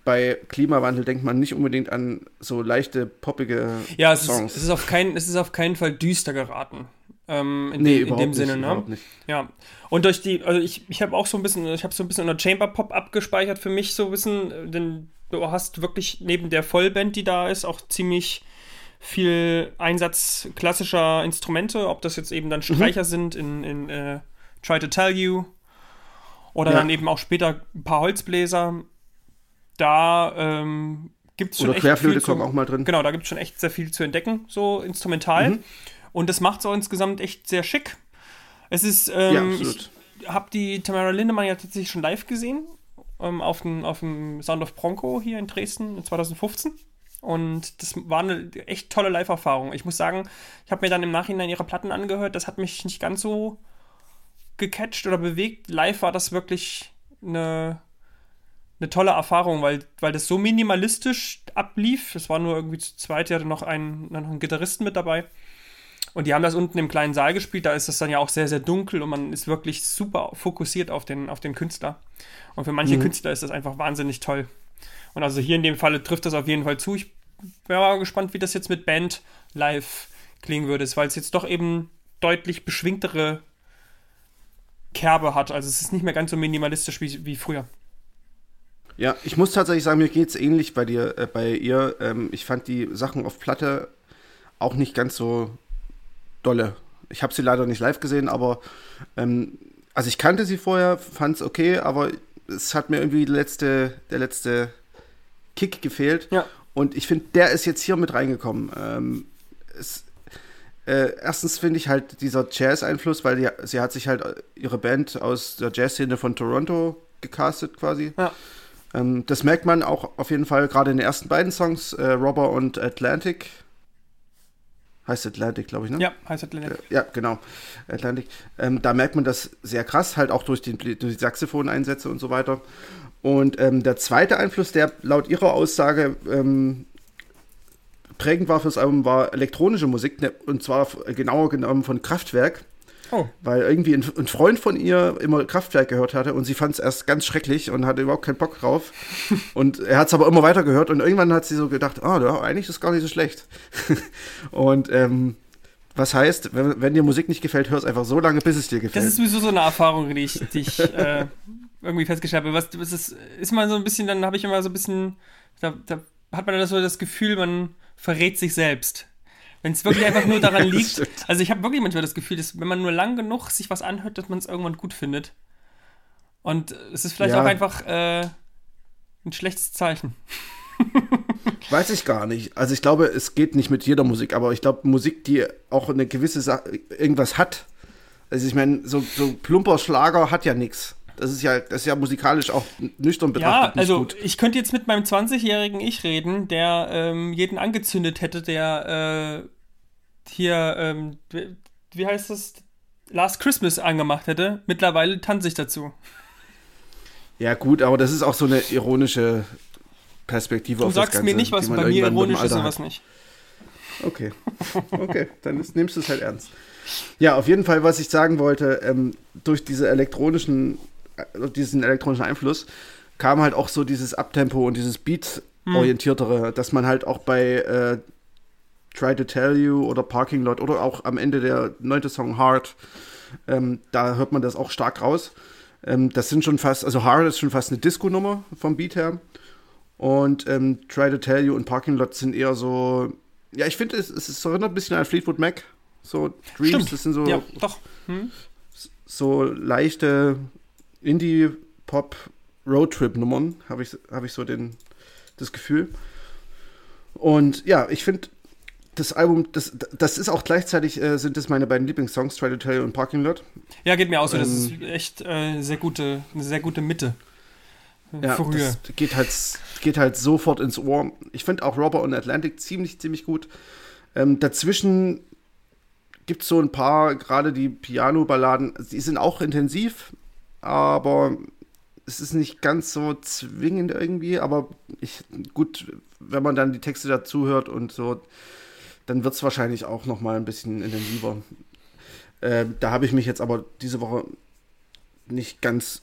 bei Klimawandel denkt man nicht unbedingt an so leichte, poppige ja, es Songs. Ist, es, ist auf kein, es ist auf keinen Fall düster geraten. Ähm, in, nee, de, in dem nicht, Sinne, ne? Nicht. Ja. Und durch die, also ich, ich habe auch so ein bisschen, ich habe so ein bisschen unter Chamber Pop abgespeichert für mich so ein bisschen, denn du hast wirklich neben der Vollband, die da ist, auch ziemlich viel Einsatz klassischer Instrumente, ob das jetzt eben dann mhm. Streicher mhm. sind in, in äh, Try to Tell You oder ja. dann eben auch später ein paar Holzbläser da ähm, gibt es schon Oder echt Querflöte kommen auch mal drin. Genau, da gibt es schon echt sehr viel zu entdecken, so instrumental. Mhm. Und das macht es auch insgesamt echt sehr schick. Es ist, ähm, ja, absolut. ich habe die Tamara Lindemann ja tatsächlich schon live gesehen, ähm, auf, dem, auf dem Sound of Bronco hier in Dresden in 2015. Und das war eine echt tolle Live-Erfahrung. Ich muss sagen, ich habe mir dann im Nachhinein ihre Platten angehört. Das hat mich nicht ganz so gecatcht oder bewegt. Live war das wirklich eine eine tolle Erfahrung, weil, weil das so minimalistisch ablief. Es war nur irgendwie zu zweit, die hatte noch einen, noch einen Gitarristen mit dabei. Und die haben das unten im kleinen Saal gespielt, da ist es dann ja auch sehr, sehr dunkel und man ist wirklich super fokussiert auf den, auf den Künstler. Und für manche mhm. Künstler ist das einfach wahnsinnig toll. Und also hier in dem Falle trifft das auf jeden Fall zu. Ich wäre mal gespannt, wie das jetzt mit Band live klingen würde, weil es jetzt doch eben deutlich beschwingtere Kerbe hat. Also es ist nicht mehr ganz so minimalistisch wie, wie früher. Ja, ich muss tatsächlich sagen, mir geht es ähnlich bei dir, äh, bei ihr. Ähm, ich fand die Sachen auf Platte auch nicht ganz so dolle. Ich habe sie leider nicht live gesehen, aber ähm, also ich kannte sie vorher, fand es okay, aber es hat mir irgendwie letzte, der letzte Kick gefehlt. Ja. Und ich finde, der ist jetzt hier mit reingekommen. Ähm, es, äh, erstens finde ich halt dieser Jazz-Einfluss, weil die, sie hat sich halt ihre Band aus der Jazz-Szene von Toronto gecastet quasi. Ja. Ähm, das merkt man auch auf jeden Fall gerade in den ersten beiden Songs, äh, Robber und Atlantic. Heißt Atlantic, glaube ich, ne? Ja, heißt Atlantic. Äh, ja, genau. Atlantic. Ähm, da merkt man das sehr krass, halt auch durch die, durch die Saxophoneinsätze und so weiter. Und ähm, der zweite Einfluss, der laut ihrer Aussage ähm, prägend war fürs Album, war elektronische Musik, ne, und zwar genauer genommen von Kraftwerk. Oh. Weil irgendwie ein, ein, Freund von ihr immer Kraftwerk gehört hatte und sie fand es erst ganz schrecklich und hatte überhaupt keinen Bock drauf. <laughs> und er hat es aber immer weiter gehört und irgendwann hat sie so gedacht, ah, ja, eigentlich ist es gar nicht so schlecht. <laughs> und ähm, was heißt, wenn, wenn, dir Musik nicht gefällt, hör es einfach so lange, bis es dir gefällt. Das ist sowieso so eine Erfahrung, die ich, die ich äh, irgendwie festgestellt habe. Was, was ist, ist man so ein bisschen, dann habe ich immer so ein bisschen, da, da hat man dann so das Gefühl, man verrät sich selbst. Wenn es wirklich einfach nur <laughs> daran liegt. Also ich habe wirklich manchmal das Gefühl, dass wenn man nur lang genug sich was anhört, dass man es irgendwann gut findet. Und es ist vielleicht ja. auch einfach äh, ein schlechtes Zeichen. <laughs> Weiß ich gar nicht. Also ich glaube, es geht nicht mit jeder Musik, aber ich glaube, Musik, die auch eine gewisse Sache, irgendwas hat. Also ich meine, so, so plumper Schlager hat ja nichts. Das ist ja, das ist ja musikalisch auch nüchtern betrachtet. Ja, also gut. ich könnte jetzt mit meinem 20-jährigen Ich reden, der ähm, jeden angezündet hätte, der äh, hier, ähm, wie heißt das? Last Christmas angemacht hätte. Mittlerweile tanze ich dazu. Ja, gut, aber das ist auch so eine ironische Perspektive du auf das Ganze. Du sagst mir nicht, was bei mir ironisch ist und was nicht. Okay. Okay, dann ist, nimmst du es halt ernst. Ja, auf jeden Fall, was ich sagen wollte, ähm, durch diese elektronischen, diesen elektronischen Einfluss kam halt auch so dieses Abtempo und dieses Beat-orientiertere, hm. dass man halt auch bei äh, Try to Tell You oder Parking Lot oder auch am Ende der neunte Song Hard. Ähm, da hört man das auch stark raus. Ähm, das sind schon fast, also Hard ist schon fast eine Disco-Nummer vom Beat her. Und ähm, Try to Tell You und Parking Lot sind eher so, ja, ich finde, es, es erinnert ein bisschen an Fleetwood Mac. So Dreams, Stimmt. das sind so, ja, doch. Hm? so leichte Indie-Pop Roadtrip-Nummern, habe ich, hab ich so den, das Gefühl. Und ja, ich finde, das Album, das, das ist auch gleichzeitig, äh, sind das meine beiden Lieblingssongs, Try to Tell You und Parking Lot. Ja, geht mir auch so. Ähm, das ist echt äh, sehr gute, eine sehr gute Mitte. Ja, Früher. das geht halt, geht halt sofort ins Ohr. Ich finde auch Robber und Atlantic ziemlich, ziemlich gut. Ähm, dazwischen gibt es so ein paar, gerade die Piano-Balladen, die sind auch intensiv, aber es ist nicht ganz so zwingend irgendwie, aber ich, gut, wenn man dann die Texte dazu hört und so, dann wird es wahrscheinlich auch noch mal ein bisschen intensiver. Äh, da habe ich mich jetzt aber diese Woche nicht ganz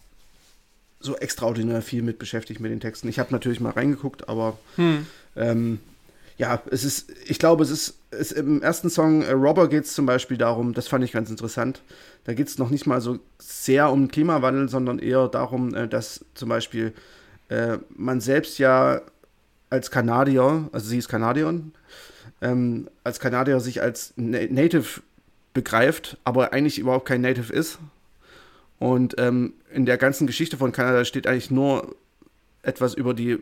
so extraordinär viel mit beschäftigt mit den Texten. Ich habe natürlich mal reingeguckt, aber hm. ähm, ja, es ist, ich glaube, es ist, es, im ersten Song äh, Robber geht es zum Beispiel darum, das fand ich ganz interessant. Da geht es noch nicht mal so sehr um Klimawandel, sondern eher darum, äh, dass zum Beispiel äh, man selbst ja als Kanadier, also sie ist Kanadierin, ähm, als Kanadier sich als Native begreift, aber eigentlich überhaupt kein Native ist. Und ähm, in der ganzen Geschichte von Kanada steht eigentlich nur etwas über die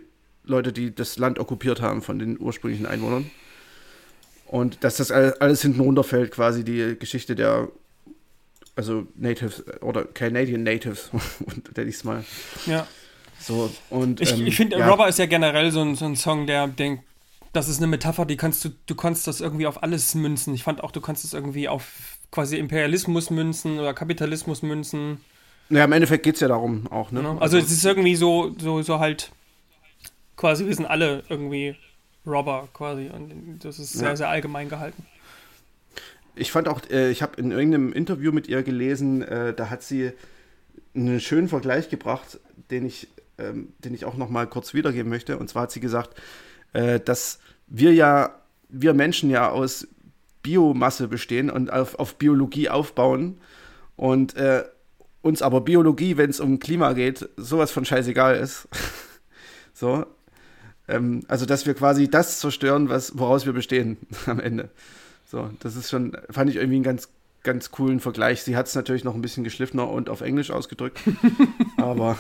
Leute, die das Land okkupiert haben von den ursprünglichen Einwohnern. Und dass das alles hinten runterfällt, quasi die Geschichte der, also Natives oder Canadian Natives, nenne ich es mal. Ja. So, und, ich, ähm, ich finde, ja. Robber ist ja generell so ein, so ein Song, der denkt, das ist eine Metapher, die kannst du, du kannst das irgendwie auf alles münzen. Ich fand auch, du kannst es irgendwie auf quasi Imperialismus münzen oder Kapitalismus münzen. Ja, im Endeffekt geht es ja darum auch, ne? Genau. Also, also es ist irgendwie so, so, so halt quasi, wir sind alle irgendwie Robber quasi und das ist sehr, ja. sehr allgemein gehalten. Ich fand auch, äh, ich habe in irgendeinem Interview mit ihr gelesen, äh, da hat sie einen schönen Vergleich gebracht, den ich, ähm, den ich auch noch mal kurz wiedergeben möchte. Und zwar hat sie gesagt, äh, dass wir ja, wir Menschen ja aus Biomasse bestehen und auf, auf Biologie aufbauen und äh, uns aber Biologie, wenn es um Klima geht, sowas von scheißegal ist. <laughs> so. Ähm, also, dass wir quasi das zerstören, was, woraus wir bestehen <laughs> am Ende. So, das ist schon, fand ich irgendwie einen ganz, ganz coolen Vergleich. Sie hat es natürlich noch ein bisschen geschliffener und auf Englisch ausgedrückt. <laughs> aber.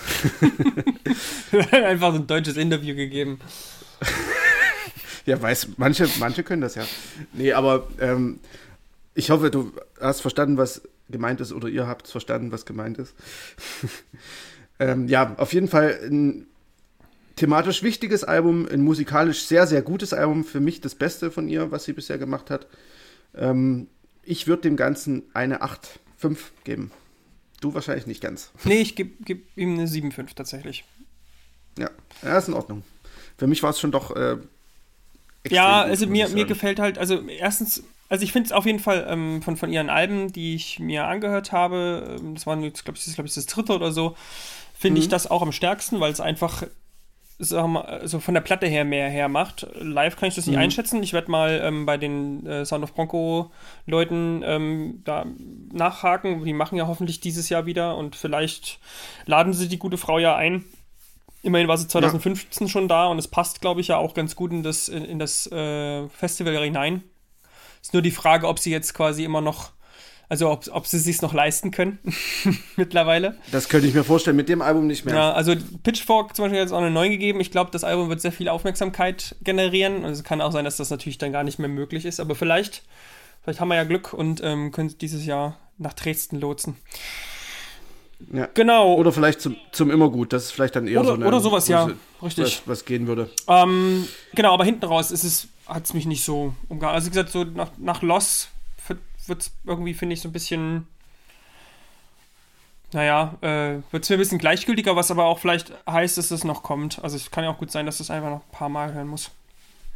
Einfach so ein deutsches Interview gegeben. <laughs> ja, weiß, manche, manche können das ja. Nee, aber ähm, ich hoffe, du hast verstanden, was gemeint ist, oder ihr habt verstanden, was gemeint ist. ähm, ja, auf jeden Fall ein thematisch wichtiges Album, ein musikalisch sehr, sehr gutes Album. Für mich das Beste von ihr, was sie bisher gemacht hat. Ähm, ich würde dem Ganzen eine 8,5 geben. Du wahrscheinlich nicht ganz. Nee, ich gebe geb ihm eine 7,5 tatsächlich. Ja, ja, ist in Ordnung. Für mich war es schon doch. Äh, ja, also mir, mir gefällt halt, also erstens, also ich finde es auf jeden Fall ähm, von, von ihren Alben, die ich mir angehört habe, ähm, das war jetzt, glaube ich, das, glaub ich, das dritte oder so, finde mhm. ich das auch am stärksten, weil es einfach so also von der Platte her mehr hermacht. Live kann ich das nicht mhm. einschätzen. Ich werde mal ähm, bei den äh, Sound of Bronco Leuten ähm, da nachhaken. Die machen ja hoffentlich dieses Jahr wieder und vielleicht laden sie die gute Frau ja ein. Immerhin war sie 2015 ja. schon da und es passt, glaube ich, ja auch ganz gut in das, in, in das äh, Festival hinein. Ist nur die Frage, ob sie jetzt quasi immer noch also ob, ob sie es sich noch leisten können <laughs> mittlerweile. Das könnte ich mir vorstellen, mit dem Album nicht mehr. Ja, also Pitchfork zum Beispiel hat jetzt auch eine 9 gegeben. Ich glaube, das Album wird sehr viel Aufmerksamkeit generieren. Also es kann auch sein, dass das natürlich dann gar nicht mehr möglich ist. Aber vielleicht, vielleicht haben wir ja Glück und ähm, können dieses Jahr nach Dresden lotsen. Ja. Genau. Oder vielleicht zum, zum Immergut. Das ist vielleicht dann eher oder, so eine, Oder sowas, ja. Richtig. Was, was gehen würde. Ähm, genau, aber hinten raus ist es, hat es mich nicht so umgehauen. Also wie gesagt, so nach, nach Loss wird es irgendwie, finde ich, so ein bisschen, naja, äh, wird es mir ein bisschen gleichgültiger, was aber auch vielleicht heißt, dass es noch kommt. Also es kann ja auch gut sein, dass das einfach noch ein paar Mal hören muss.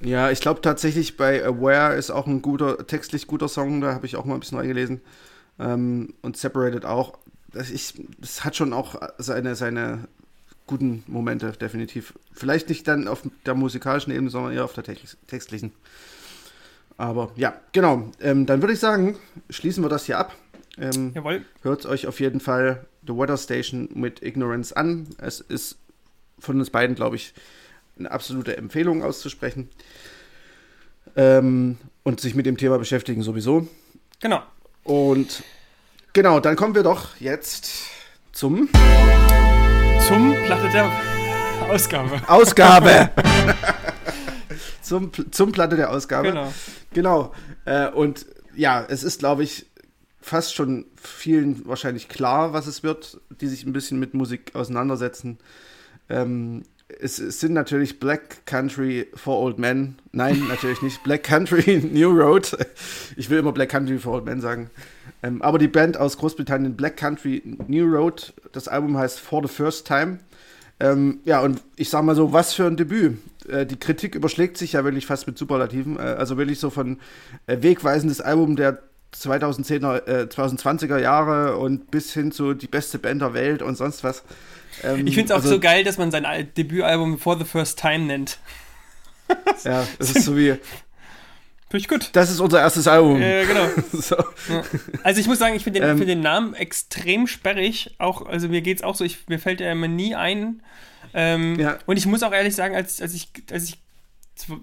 Ja, ich glaube tatsächlich bei Aware ist auch ein guter, textlich guter Song, da habe ich auch mal ein bisschen reingelesen. Ähm, und Separated auch. Das, ich, das hat schon auch seine, seine guten Momente, definitiv. Vielleicht nicht dann auf der musikalischen Ebene, sondern eher auf der textlichen. Aber ja, genau. Ähm, dann würde ich sagen, schließen wir das hier ab. Ähm, Jawohl. Hört euch auf jeden Fall The Weather Station mit Ignorance an. Es ist von uns beiden, glaube ich, eine absolute Empfehlung auszusprechen. Ähm, und sich mit dem Thema beschäftigen sowieso. Genau. Und genau, dann kommen wir doch jetzt zum. Zum Platte der Ausgabe. Ausgabe! <laughs> zum, zum Platte der Ausgabe. Genau. Genau. Äh, und ja, es ist, glaube ich, fast schon vielen wahrscheinlich klar, was es wird, die sich ein bisschen mit Musik auseinandersetzen. Ähm, es, es, sind natürlich Black Country for Old Men. Nein, <laughs> natürlich nicht. Black Country <laughs> New Road. Ich will immer Black Country for Old Men sagen. Ähm, aber die Band aus Großbritannien, Black Country New Road, das Album heißt For the First Time. Ähm, ja, und ich sag mal so, was für ein Debüt. Äh, die Kritik überschlägt sich ja wirklich fast mit Superlativen. Äh, also wirklich so von äh, wegweisendes Album der 2010er, äh, 2020er Jahre und bis hin zu die beste Band der Welt und sonst was. Ähm, ich finde es auch also, so geil, dass man sein Debütalbum For the First Time nennt. ja, <laughs> das ist so wie. Finde ich gut. Das ist unser erstes Album. Ja, genau. <laughs> so. ja. Also ich muss sagen, ich finde den, ähm, find den, Namen extrem sperrig. Auch, also mir geht es auch so, ich, mir fällt er immer nie ein. Ähm, ja. Und ich muss auch ehrlich sagen, als, als ich, als ich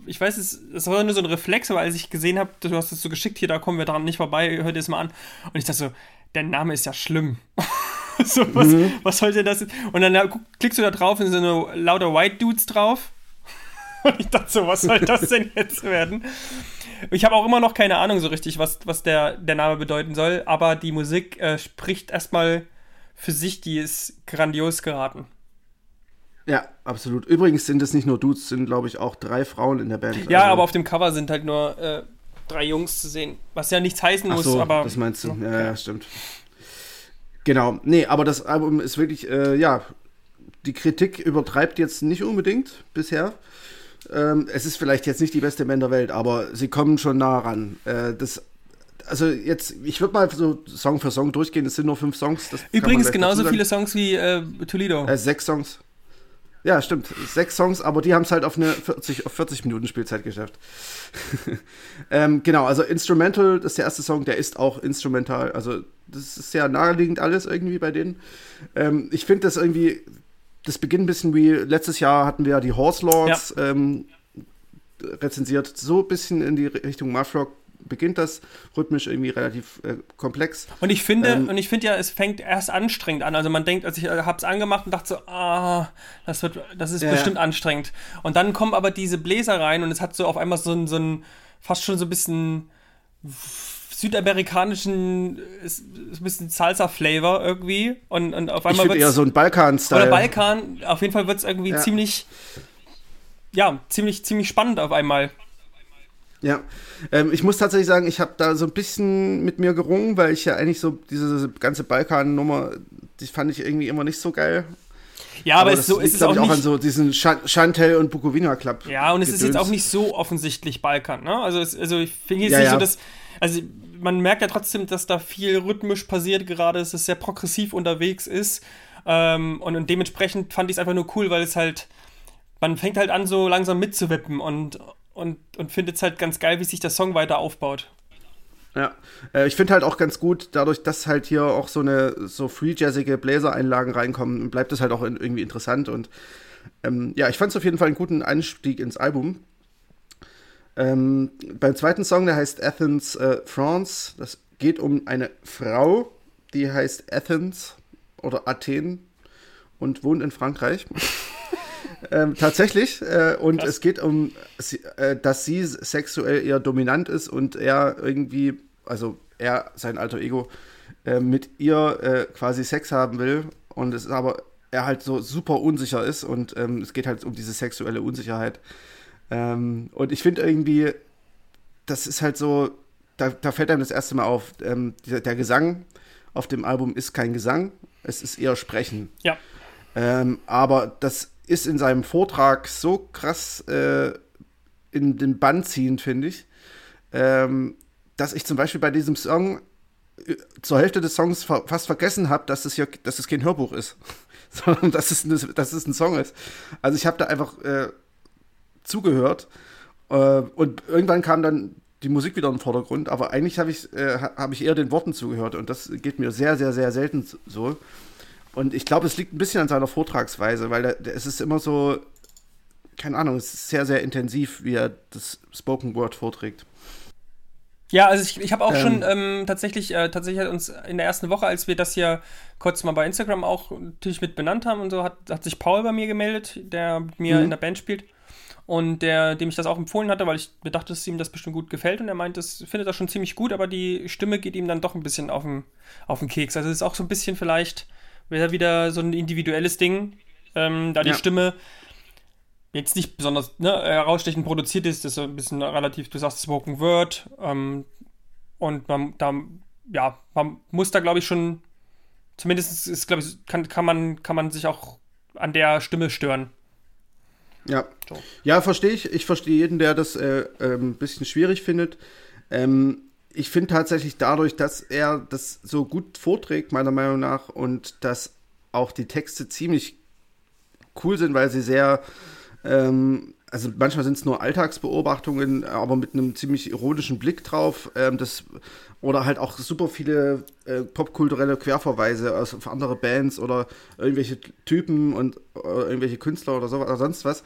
ich weiß, es, es war nur so ein Reflex, aber als ich gesehen habe, du hast es so geschickt, hier, da kommen wir dran nicht vorbei, hör dir das mal an. Und ich dachte so, der Name ist ja schlimm. <laughs> so, was, mhm. was soll denn das? Und dann klickst du da drauf und sind so lauter White Dudes drauf. <laughs> Und ich dachte so, was soll das denn jetzt werden? Ich habe auch immer noch keine Ahnung so richtig, was, was der, der Name bedeuten soll, aber die Musik äh, spricht erstmal für sich, die ist grandios geraten. Ja, absolut. Übrigens sind es nicht nur Dudes, sind glaube ich auch drei Frauen in der Band. Ja, also aber auf dem Cover sind halt nur äh, drei Jungs zu sehen. Was ja nichts heißen Ach muss, so, aber. Das meinst du? Ja, ja, stimmt. Genau. Nee, aber das Album ist wirklich, äh, ja, die Kritik übertreibt jetzt nicht unbedingt bisher. Ähm, es ist vielleicht jetzt nicht die beste Band der Welt, aber sie kommen schon nah ran. Äh, das also jetzt, ich würde mal so Song für Song durchgehen, es sind nur fünf Songs. Übrigens genauso viele Songs wie äh, Toledo. Äh, sechs Songs. Ja, stimmt. Sechs Songs, aber die haben es halt auf eine 40, auf 40 Minuten Spielzeit geschafft. <laughs> ähm, genau, also Instrumental, das ist der erste Song, der ist auch instrumental. Also, das ist sehr naheliegend alles irgendwie bei denen. Ähm, ich finde das irgendwie, das beginnt ein bisschen wie letztes Jahr hatten wir ja die Horse Lords ja. ähm, rezensiert, so ein bisschen in die Richtung Muffrock beginnt das rhythmisch irgendwie relativ äh, komplex. Und ich finde, ähm, und ich finde ja, es fängt erst anstrengend an. Also man denkt, also ich äh, habe es angemacht und dachte so, ah, das wird, das ist ja, bestimmt anstrengend. Und dann kommen aber diese Bläser rein und es hat so auf einmal so ein, so ein fast schon so ein bisschen südamerikanischen, ist, ist ein bisschen Salsa-Flavor irgendwie. Und, und auf einmal wird eher so ein Balkan-Style. Oder Balkan, auf jeden Fall wird es irgendwie ja. ziemlich, ja, ziemlich, ziemlich spannend auf einmal. Ja, ähm, ich muss tatsächlich sagen, ich habe da so ein bisschen mit mir gerungen, weil ich ja eigentlich so diese ganze Balkan-Nummer, die fand ich irgendwie immer nicht so geil. Ja, aber, aber es, so, ist es auch, ich, auch an so diesen Chantel und Bukowina Club. Ja, und es Gedöns. ist jetzt auch nicht so offensichtlich Balkan, ne? Also, es, also ich finde jetzt ja, nicht ja. so, dass. Also, man merkt ja trotzdem, dass da viel rhythmisch passiert gerade, dass es sehr progressiv unterwegs ist. Ähm, und, und, dementsprechend fand ich es einfach nur cool, weil es halt. Man fängt halt an, so langsam mitzuwippen und, und, und findet es halt ganz geil, wie sich der Song weiter aufbaut. Ja, äh, ich finde halt auch ganz gut, dadurch, dass halt hier auch so eine so free jazzige Bläser-Einlagen reinkommen, bleibt es halt auch in, irgendwie interessant und ähm, ja, ich fand es auf jeden Fall einen guten Einstieg ins Album. Ähm, beim zweiten Song, der heißt Athens, äh, France, das geht um eine Frau, die heißt Athens oder Athen und wohnt in Frankreich. <laughs> ähm, tatsächlich. Äh, und Krass. es geht um, äh, dass sie sexuell eher dominant ist und er irgendwie, also er, sein alter Ego, äh, mit ihr äh, quasi Sex haben will. Und es ist aber er halt so super unsicher ist und ähm, es geht halt um diese sexuelle Unsicherheit. Ähm, und ich finde irgendwie, das ist halt so, da, da, fällt einem das erste Mal auf, ähm, der, der, Gesang auf dem Album ist kein Gesang, es ist eher Sprechen. Ja. Ähm, aber das ist in seinem Vortrag so krass äh, in den Bann ziehend, finde ich, ähm, dass ich zum Beispiel bei diesem Song äh, zur Hälfte des Songs fa fast vergessen habe, dass es hier, dass es kein Hörbuch ist, <laughs> sondern dass es, eine, dass es ein Song ist. Also ich habe da einfach äh, zugehört äh, und irgendwann kam dann die Musik wieder im Vordergrund, aber eigentlich habe ich, äh, hab ich eher den Worten zugehört und das geht mir sehr, sehr, sehr selten so. Und ich glaube, es liegt ein bisschen an seiner Vortragsweise, weil der, der, es ist immer so, keine Ahnung, es ist sehr, sehr intensiv, wie er das Spoken Word vorträgt. Ja, also ich, ich habe auch ähm, schon ähm, tatsächlich, äh, tatsächlich hat uns in der ersten Woche, als wir das hier kurz mal bei Instagram auch natürlich mit benannt haben und so, hat, hat sich Paul bei mir gemeldet, der mit mir mhm. in der Band spielt und der, dem ich das auch empfohlen hatte, weil ich mir dachte, dass ihm das bestimmt gut gefällt und er meint, das findet das schon ziemlich gut, aber die Stimme geht ihm dann doch ein bisschen auf den, auf den Keks. Also es ist auch so ein bisschen vielleicht wieder so ein individuelles Ding, ähm, da die ja. Stimme jetzt nicht besonders ne, herausstechend produziert ist, das ist so ein bisschen relativ, du sagst Spoken Word, ähm, und man, da, ja, man muss da, glaube ich, schon, zumindest ist, glaube ich, kann, kann, man, kann man sich auch an der Stimme stören. Ja, so. ja, verstehe ich. Ich verstehe jeden, der das äh, äh, ein bisschen schwierig findet. Ähm, ich finde tatsächlich dadurch, dass er das so gut vorträgt, meiner Meinung nach, und dass auch die Texte ziemlich cool sind, weil sie sehr, ähm, also manchmal sind es nur Alltagsbeobachtungen, aber mit einem ziemlich ironischen Blick drauf. Ähm, das, oder halt auch super viele äh, popkulturelle Querverweise aus, auf andere Bands oder irgendwelche Typen und äh, irgendwelche Künstler oder so oder sonst was.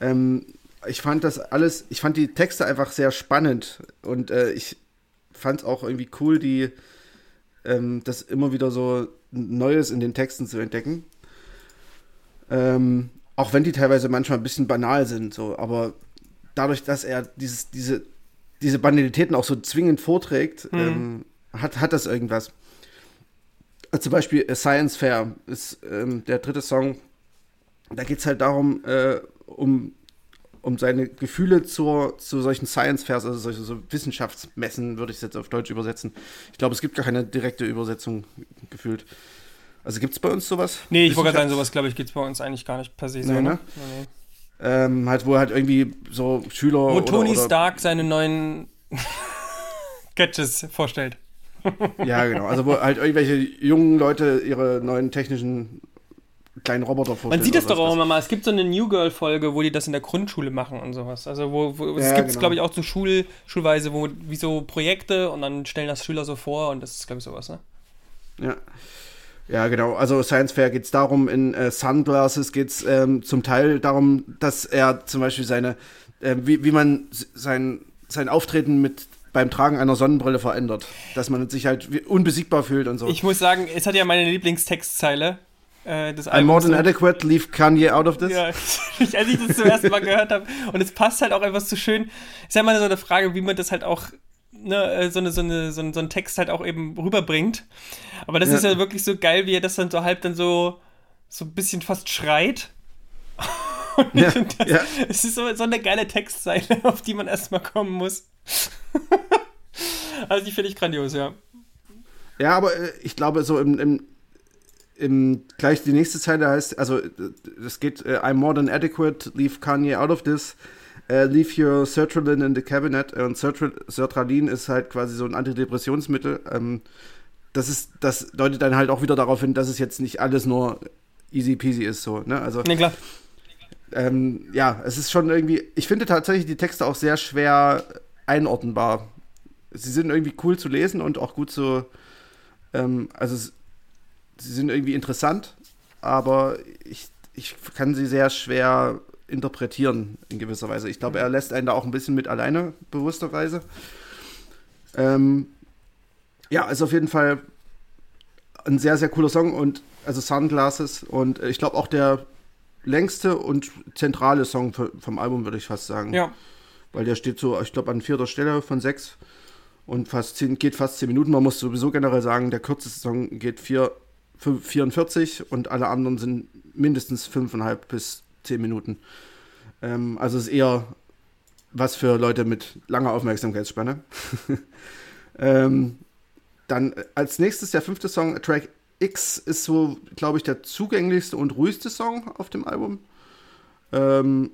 Ähm, ich fand das alles, ich fand die Texte einfach sehr spannend und äh, ich fand es auch irgendwie cool, die ähm, das immer wieder so Neues in den Texten zu entdecken. Ähm, auch wenn die teilweise manchmal ein bisschen banal sind, so, aber dadurch, dass er dieses, diese, diese Banalitäten auch so zwingend vorträgt, mhm. ähm, hat, hat das irgendwas. Also zum Beispiel Science Fair ist ähm, der dritte Song. Da geht es halt darum, äh, um um seine Gefühle zur, zu solchen Science-Fairs, also solche so Wissenschaftsmessen, würde ich es jetzt auf Deutsch übersetzen. Ich glaube, es gibt gar keine direkte Übersetzung gefühlt. Also gibt es bei uns sowas? Nee, ich wollte gerade sagen, sowas, glaube ich, gibt es bei uns eigentlich gar nicht per se. Nee, so, ne? ne? Nee, nee. Ähm, halt, wo halt irgendwie so Schüler. Wo Tony oder, Stark seine neuen <laughs> Gadgets vorstellt. ja, genau. Also wo halt irgendwelche jungen Leute ihre neuen technischen kleinen Roboter vorstellen. Man sieht das doch auch immer mal. Es gibt so eine New Girl-Folge, wo die das in der Grundschule machen und sowas. Also, wo, wo ja, es gibt es, genau. glaube ich, auch so Schul, Schulweise, wo wie so Projekte und dann stellen das Schüler so vor und das ist, glaube ich, sowas, ne? Ja. Ja, genau. Also Science Fair geht es darum, in äh, Sunglasses geht es ähm, zum Teil darum, dass er zum Beispiel seine, äh, wie, wie man sein, sein Auftreten mit beim Tragen einer Sonnenbrille verändert. Dass man sich halt unbesiegbar fühlt und so. Ich muss sagen, es hat ja meine Lieblingstextzeile äh, des I'm more than adequate, leave Kanye out of this. Ja, <laughs> als ich das zum ersten Mal gehört habe. Und es passt halt auch einfach so schön. Ist ja immer so eine Frage, wie man das halt auch, ne, äh, so, eine, so, eine, so, ein, so ein Text halt auch eben rüberbringt. Aber das ja. ist ja wirklich so geil, wie er das dann so halb dann so, so ein bisschen fast schreit. <laughs> Und ja, das, ja. es ist so, so eine geile Textzeile, <laughs> auf die man erstmal kommen muss. <laughs> also die finde ich grandios, ja. Ja, aber äh, ich glaube, so im, im, im, gleich die nächste Zeile heißt, also es geht, uh, I'm more than adequate, leave Kanye out of this, uh, leave your Sertralin in the cabinet. Und Sertralin ist halt quasi so ein Antidepressionsmittel. Ähm, das ist, das deutet dann halt auch wieder darauf hin, dass es jetzt nicht alles nur easy peasy ist, so, ne? Also. Nee, klar. Ähm, ja, es ist schon irgendwie, ich finde tatsächlich die Texte auch sehr schwer einordnenbar. Sie sind irgendwie cool zu lesen und auch gut zu, ähm, also sie sind irgendwie interessant, aber ich, ich kann sie sehr schwer interpretieren in gewisser Weise. Ich glaube, er lässt einen da auch ein bisschen mit alleine, bewussterweise. Ähm, ja, ist auf jeden Fall ein sehr, sehr cooler Song und also Sunglasses und ich glaube auch der längste und zentrale Song vom Album, würde ich fast sagen. Ja. Weil der steht so, ich glaube, an vierter Stelle von sechs und fast zehn, geht fast zehn Minuten. Man muss sowieso generell sagen, der kürzeste Song geht vier, 44 und alle anderen sind mindestens fünfeinhalb bis zehn Minuten. Ähm, also ist eher was für Leute mit langer Aufmerksamkeitsspanne. <laughs> ähm, dann als nächstes der fünfte Song, Track X, ist so, glaube ich, der zugänglichste und ruhigste Song auf dem Album. Ähm,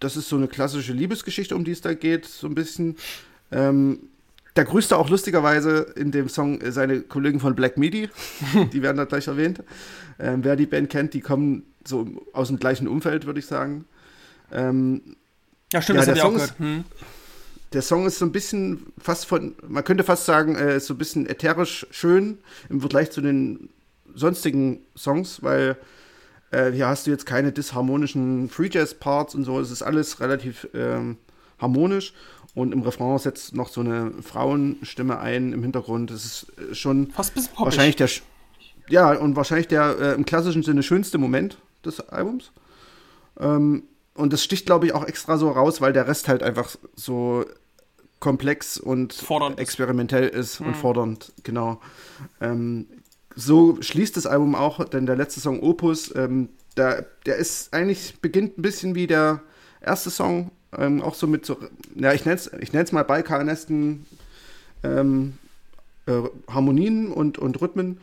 das ist so eine klassische Liebesgeschichte, um die es da geht, so ein bisschen. Ähm, da grüßt er auch lustigerweise in dem Song seine Kollegen von Black Midi. <laughs> die werden da gleich erwähnt. Ähm, wer die Band kennt, die kommen so aus dem gleichen Umfeld, würde ich sagen. Ähm, ja, stimmt, ja, das der Song ist, hm. Der Song ist so ein bisschen fast von, man könnte fast sagen, äh, ist so ein bisschen ätherisch schön im Vergleich zu den sonstigen Songs, weil äh, hier hast du jetzt keine disharmonischen Free Jazz Parts und so. Es ist alles relativ ähm, harmonisch und im Refrain setzt noch so eine Frauenstimme ein im Hintergrund. Das ist äh, schon Fast bisschen wahrscheinlich der ja und wahrscheinlich der äh, im klassischen Sinne schönste Moment des Albums. Ähm, und das sticht, glaube ich, auch extra so raus, weil der Rest halt einfach so komplex und fordernd experimentell ist mhm. und fordernd, genau. Ähm, so schließt das Album auch, denn der letzte Song Opus, ähm, der, der ist eigentlich, beginnt ein bisschen wie der erste Song, ähm, auch so mit so, ja, ich nenne es ich nenn's mal Balkanesten ähm, äh, Harmonien und, und Rhythmen.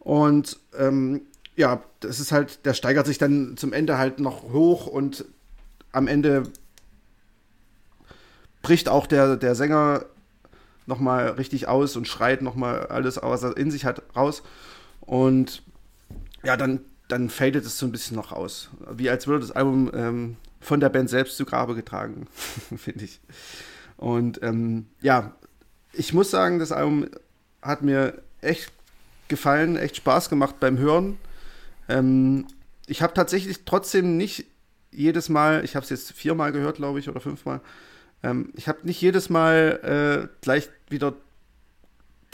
Und ähm, ja, das ist halt, der steigert sich dann zum Ende halt noch hoch und am Ende bricht auch der, der Sänger nochmal richtig aus und schreit nochmal alles, was er in sich hat, raus. Und ja, dann, dann fadet es so ein bisschen noch aus. Wie als würde das Album ähm, von der Band selbst zu Grabe getragen, <laughs> finde ich. Und ähm, ja, ich muss sagen, das Album hat mir echt gefallen, echt Spaß gemacht beim Hören. Ähm, ich habe tatsächlich trotzdem nicht jedes Mal, ich habe es jetzt viermal gehört, glaube ich, oder fünfmal, ähm, ich habe nicht jedes Mal äh, gleich wieder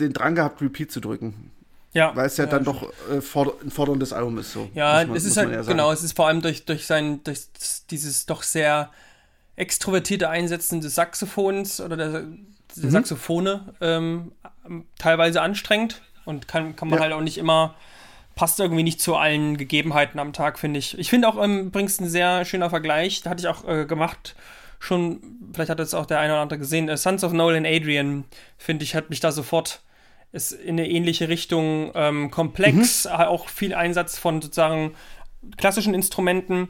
den Drang gehabt, Repeat zu drücken. Ja. Weil es ja, ja dann doch äh, forder ein forderndes Album ist. So, ja, man, es ist halt, ja genau, es ist vor allem durch, durch sein, durch dieses doch sehr extrovertierte Einsetzen des Saxophons oder der, der mhm. Saxophone ähm, teilweise anstrengend und kann, kann man ja. halt auch nicht immer, passt irgendwie nicht zu allen Gegebenheiten am Tag, finde ich. Ich finde auch ähm, übrigens ein sehr schöner Vergleich, da hatte ich auch äh, gemacht, schon, vielleicht hat es auch der eine oder andere gesehen, äh, Sons of Nolan Adrian, finde ich, hat mich da sofort ist in eine ähnliche Richtung ähm, komplex, mhm. auch viel Einsatz von sozusagen klassischen Instrumenten.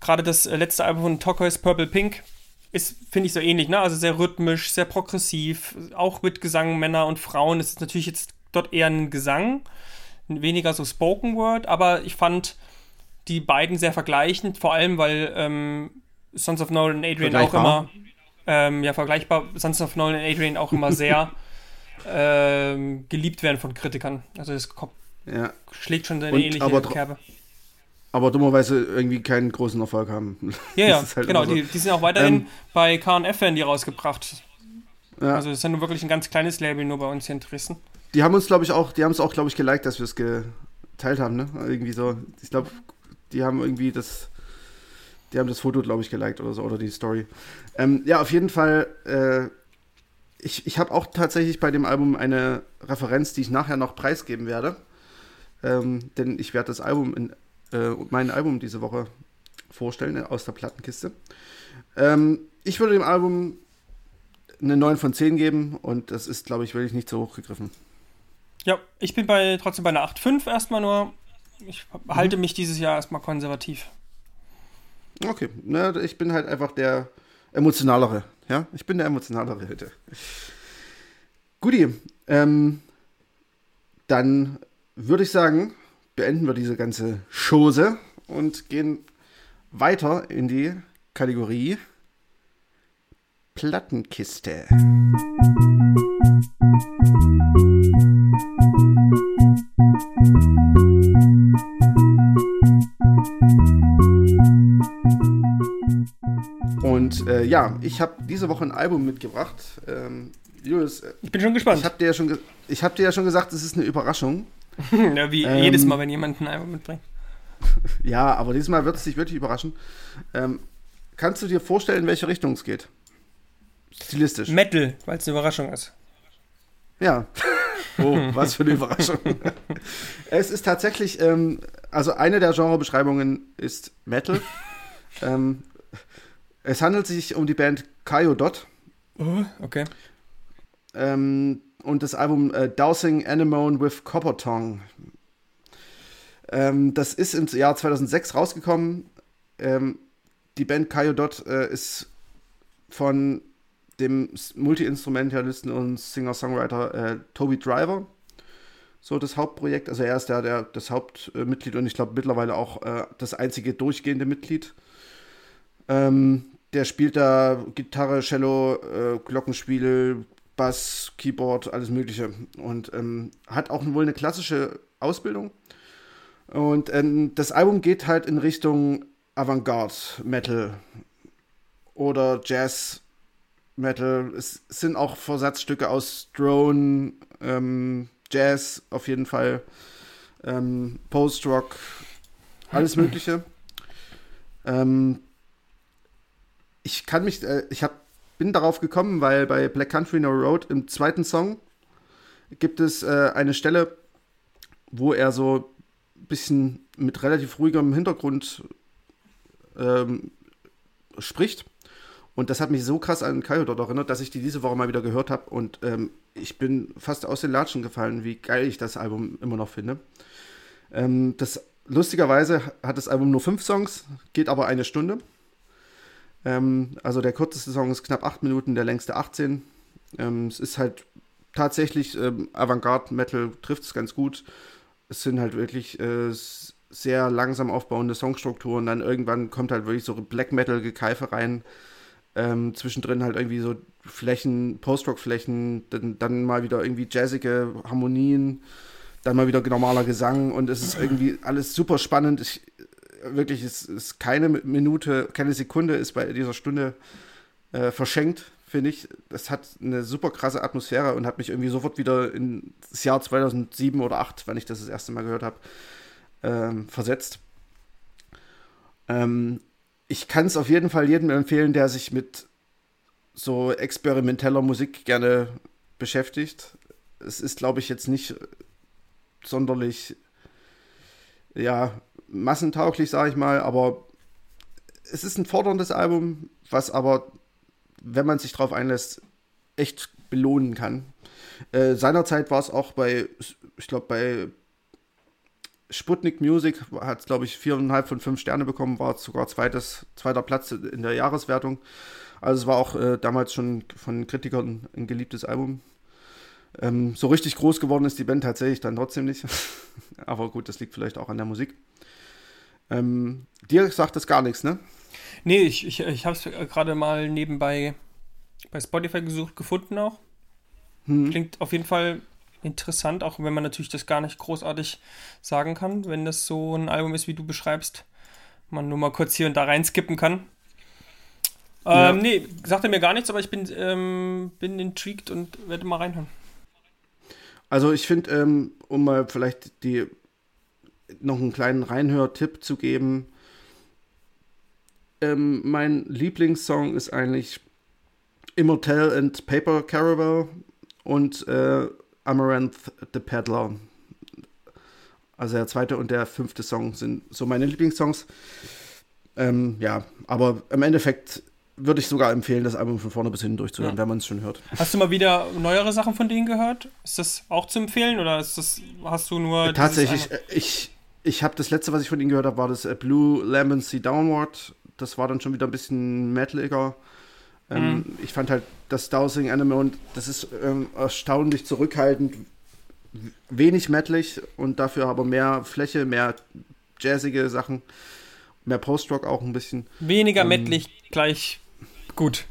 Gerade das äh, letzte Album von Turquoise Purple Pink ist, finde ich, so ähnlich, ne? Also sehr rhythmisch, sehr progressiv, auch mit Gesang Männer und Frauen. Es ist natürlich jetzt dort eher ein Gesang, weniger so Spoken Word, aber ich fand die beiden sehr vergleichend, vor allem weil ähm, Sons of Nolan und Adrian auch immer ähm, ja vergleichbar, Sons of Nolan und Adrian auch immer <laughs> sehr ähm, geliebt werden von Kritikern. Also das ja. schlägt schon eine ähnliche aber, Kerbe. Aber dummerweise irgendwie keinen großen Erfolg haben. <laughs> Ja, ja, halt genau. So. Die, die, sind auch weiterhin ähm, bei werden die rausgebracht. Ja. Also das ist ja nur wirklich ein ganz kleines Label nur bei uns hier in Dresden. Die haben uns, glaube ich, auch, die haben es auch, glaube ich, geliked, dass wir es geteilt haben, ne? Irgendwie so. Ich glaube, die haben irgendwie das. Die haben das Foto, glaube ich, geliked oder so, oder die Story. Ähm, ja, auf jeden Fall äh, ich, ich habe auch tatsächlich bei dem Album eine Referenz, die ich nachher noch preisgeben werde. Ähm, denn ich werde das Album in äh, mein Album diese Woche vorstellen aus der Plattenkiste. Ähm, ich würde dem Album eine 9 von 10 geben und das ist, glaube ich, wirklich nicht so hochgegriffen. Ja, ich bin bei, trotzdem bei einer 8,5 erstmal nur. Ich halte mhm. mich dieses Jahr erstmal konservativ. Okay, na, ich bin halt einfach der emotionalere. Ja, ich bin der emotionalere heute. Guti, ähm, dann würde ich sagen, beenden wir diese ganze Chose und gehen weiter in die Kategorie Plattenkiste. Und äh, ja, ich habe diese Woche ein Album mitgebracht. Ähm, Julius, äh, ich bin schon gespannt. Ich habe dir, ja schon hab dir ja schon gesagt, es ist eine Überraschung. <laughs> ja, wie ähm, jedes Mal, wenn jemand ein Album mitbringt. <laughs> ja, aber dieses Mal wird es dich wirklich überraschen. Ähm, kannst du dir vorstellen, in welche Richtung es geht? Stilistisch. Metal, weil es eine Überraschung ist. Ja. <laughs> Oh, was für eine Überraschung. <laughs> es ist tatsächlich, ähm, also eine der Genrebeschreibungen ist Metal. ähm, es handelt sich um die Band Kaio Dot. Oh, okay. Ähm, und das Album äh, Dousing Anemone with Copper Tongue. Ähm, das ist im Jahr 2006 rausgekommen. Ähm, die Band Kaio Dot äh, ist von dem Multi-Instrumentalisten und Singer-Songwriter äh, Toby Driver so das Hauptprojekt. Also er ist der, der das Hauptmitglied und ich glaube mittlerweile auch äh, das einzige durchgehende Mitglied. Ähm, der spielt da Gitarre, Cello, äh, Glockenspiel, Bass, Keyboard, alles Mögliche. Und ähm, hat auch wohl eine klassische Ausbildung. Und ähm, das Album geht halt in Richtung Avantgarde Metal oder Jazz Metal. Es sind auch Versatzstücke aus Drone, ähm, Jazz auf jeden Fall, ähm, Post-Rock, alles <laughs> Mögliche. Ähm, ich kann mich, äh, ich hab, bin darauf gekommen, weil bei Black Country No Road im zweiten Song gibt es äh, eine Stelle, wo er so ein bisschen mit relativ ruhigem Hintergrund ähm, spricht. Und das hat mich so krass an Kaio dort erinnert, dass ich die diese Woche mal wieder gehört habe. Und ähm, ich bin fast aus den Latschen gefallen, wie geil ich das Album immer noch finde. Ähm, das, lustigerweise hat das Album nur fünf Songs, geht aber eine Stunde. Ähm, also der kürzeste Song ist knapp 8 Minuten, der längste 18. Ähm, es ist halt tatsächlich ähm, Avantgarde-Metal, trifft es ganz gut. Es sind halt wirklich äh, sehr langsam aufbauende Songstrukturen. Dann irgendwann kommt halt wirklich so Black Metal-Gekeife rein. Ähm, zwischendrin halt irgendwie so Flächen, Post-Rock-Flächen, dann, dann mal wieder irgendwie jazzige Harmonien, dann mal wieder normaler Gesang und es ist irgendwie alles super spannend. Ich, wirklich, es ist keine Minute, keine Sekunde ist bei dieser Stunde äh, verschenkt, finde ich. Es hat eine super krasse Atmosphäre und hat mich irgendwie sofort wieder ins Jahr 2007 oder 2008, wenn ich das das erste Mal gehört habe, ähm, versetzt. Ähm, ich kann es auf jeden Fall jedem empfehlen, der sich mit so experimenteller Musik gerne beschäftigt. Es ist, glaube ich, jetzt nicht sonderlich ja, massentauglich, sage ich mal, aber es ist ein forderndes Album, was aber, wenn man sich drauf einlässt, echt belohnen kann. Äh, seinerzeit war es auch bei, ich glaube, bei Sputnik Music hat es, glaube ich, viereinhalb von fünf Sterne bekommen, war sogar zweites, zweiter Platz in der Jahreswertung. Also es war auch äh, damals schon von Kritikern ein geliebtes Album. Ähm, so richtig groß geworden ist die Band tatsächlich dann trotzdem nicht. <laughs> Aber gut, das liegt vielleicht auch an der Musik. Ähm, dir sagt das gar nichts, ne? Nee, ich, ich, ich habe es gerade mal nebenbei bei Spotify gesucht, gefunden auch. Hm. Klingt auf jeden Fall interessant, auch wenn man natürlich das gar nicht großartig sagen kann, wenn das so ein Album ist, wie du beschreibst, man nur mal kurz hier und da reinskippen kann. Ja. Ähm, nee, sagte mir gar nichts, aber ich bin, ähm, bin intrigued und werde mal reinhören. Also ich finde, ähm, um mal vielleicht die noch einen kleinen Reinhör-Tipp zu geben. Ähm, mein Lieblingssong ist eigentlich Immortal and Paper Caravel und äh, Amaranth the Peddler. Also der zweite und der fünfte Song sind so meine Lieblingssongs. Ähm, ja, aber im Endeffekt würde ich sogar empfehlen, das Album von vorne bis hinten durchzuhören, ja. wenn man es schon hört. Hast du mal wieder neuere Sachen von denen gehört? Ist das auch zu empfehlen oder ist das, hast du nur. Tatsächlich, ich, ich habe das letzte, was ich von ihnen gehört habe, war das äh, Blue Lemon Sea Downward. Das war dann schon wieder ein bisschen metaliger. Ähm, mhm. Ich fand halt das Dowsing Animal das ist ähm, erstaunlich zurückhaltend, wenig metalig und dafür aber mehr Fläche, mehr jazzige Sachen, mehr Post-Rock auch ein bisschen. Weniger ähm, metlig gleich gut.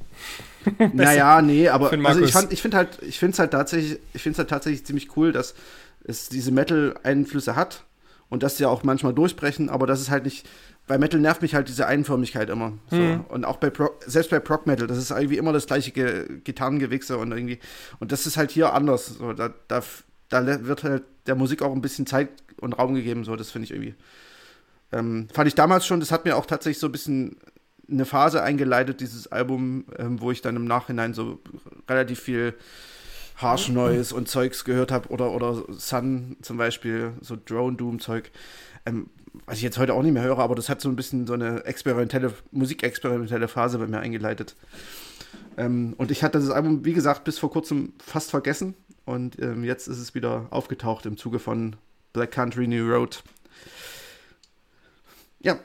<laughs> naja, nee, aber <laughs> also ich, ich finde halt, ich finde es halt tatsächlich, ich finde es halt tatsächlich ziemlich cool, dass es diese Metal-Einflüsse hat und dass sie auch manchmal durchbrechen, aber das ist halt nicht. Bei Metal nervt mich halt diese Einförmigkeit immer. So. Mhm. Und auch bei Pro, selbst bei Prog Metal, das ist irgendwie immer das gleiche Ge Gitarrengewichse und irgendwie. Und das ist halt hier anders. So, da, da, da wird halt der Musik auch ein bisschen Zeit und Raum gegeben. So, das finde ich irgendwie. Ähm, fand ich damals schon, das hat mir auch tatsächlich so ein bisschen eine Phase eingeleitet, dieses Album, ähm, wo ich dann im Nachhinein so relativ viel Harsh Noise und Zeugs gehört habe oder, oder Sun zum Beispiel, so Drone Doom Zeug. Ähm, was ich jetzt heute auch nicht mehr höre, aber das hat so ein bisschen so eine experimentelle, musikexperimentelle Phase bei mir eingeleitet. Ähm, und ich hatte das Album, wie gesagt, bis vor kurzem fast vergessen. Und ähm, jetzt ist es wieder aufgetaucht im Zuge von Black Country New Road. Ja,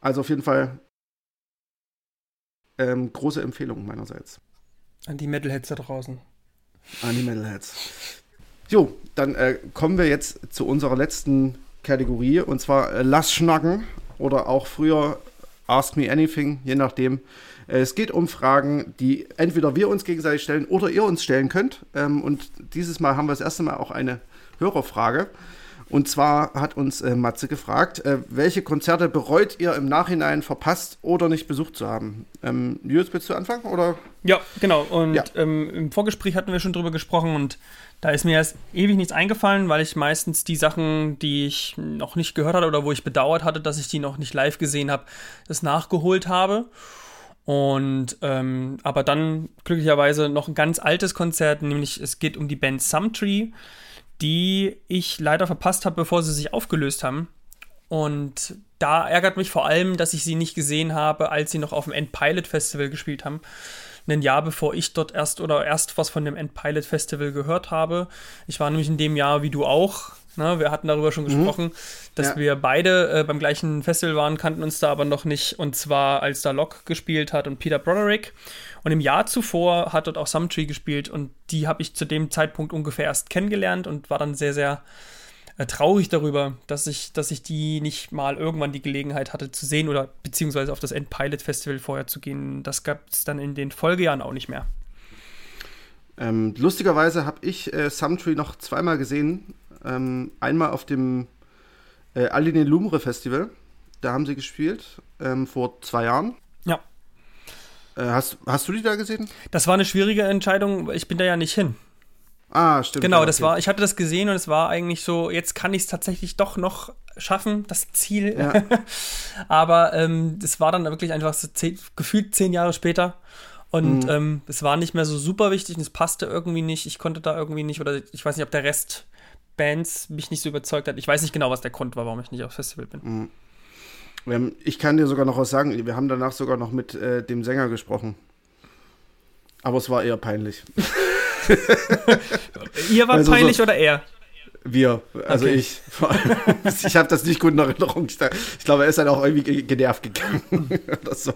also auf jeden Fall ähm, große Empfehlung meinerseits. An die Metalheads da draußen. An die Metalheads. Jo, dann äh, kommen wir jetzt zu unserer letzten Kategorie und zwar äh, Lass schnacken oder auch früher Ask Me Anything, je nachdem. Äh, es geht um Fragen, die entweder wir uns gegenseitig stellen oder ihr uns stellen könnt. Ähm, und dieses Mal haben wir das erste Mal auch eine Hörerfrage. Und zwar hat uns äh, Matze gefragt, äh, welche Konzerte bereut ihr im Nachhinein verpasst oder nicht besucht zu haben? Ähm, Jules, willst du anfangen? Oder? Ja, genau. Und ja. Ähm, im Vorgespräch hatten wir schon drüber gesprochen und da ist mir erst ewig nichts eingefallen, weil ich meistens die Sachen, die ich noch nicht gehört hatte oder wo ich bedauert hatte, dass ich die noch nicht live gesehen habe, das nachgeholt habe. Und ähm, aber dann glücklicherweise noch ein ganz altes Konzert, nämlich es geht um die Band Sumtree die ich leider verpasst habe, bevor sie sich aufgelöst haben. Und da ärgert mich vor allem, dass ich sie nicht gesehen habe, als sie noch auf dem End Pilot Festival gespielt haben. Ein Jahr bevor ich dort erst oder erst was von dem End Pilot Festival gehört habe. Ich war nämlich in dem Jahr wie du auch. Ne? Wir hatten darüber schon mhm. gesprochen, dass ja. wir beide äh, beim gleichen Festival waren, kannten uns da aber noch nicht. Und zwar als da Locke gespielt hat und Peter Broderick. Und im Jahr zuvor hat dort auch Sumtree gespielt und die habe ich zu dem Zeitpunkt ungefähr erst kennengelernt und war dann sehr, sehr äh, traurig darüber, dass ich, dass ich die nicht mal irgendwann die Gelegenheit hatte zu sehen oder beziehungsweise auf das End Pilot Festival vorher zu gehen. Das gab es dann in den Folgejahren auch nicht mehr. Ähm, lustigerweise habe ich äh, Sumtree noch zweimal gesehen. Ähm, einmal auf dem äh, Aline Lumre Festival. Da haben sie gespielt, ähm, vor zwei Jahren. Ja. Äh, hast, hast du die da gesehen? Das war eine schwierige Entscheidung. Ich bin da ja nicht hin. Ah, stimmt. Genau, ja, okay. das war, ich hatte das gesehen und es war eigentlich so, jetzt kann ich es tatsächlich doch noch schaffen, das Ziel. Ja. <laughs> Aber ähm, es war dann wirklich einfach so zehn, gefühlt zehn Jahre später. Und mhm. ähm, es war nicht mehr so super wichtig und es passte irgendwie nicht. Ich konnte da irgendwie nicht, oder ich weiß nicht, ob der Rest Bands mich nicht so überzeugt hat. Ich weiß nicht genau, was der Grund war, warum ich nicht aufs Festival bin. Mhm. Haben, ich kann dir sogar noch was sagen. Wir haben danach sogar noch mit äh, dem Sänger gesprochen. Aber es war eher peinlich. <laughs> <laughs> Ihr war also peinlich so, oder er? Wir, also okay. ich. <laughs> ich habe das nicht gut in Erinnerung. Ich glaube, er ist dann auch irgendwie genervt gegangen. <laughs> oder so.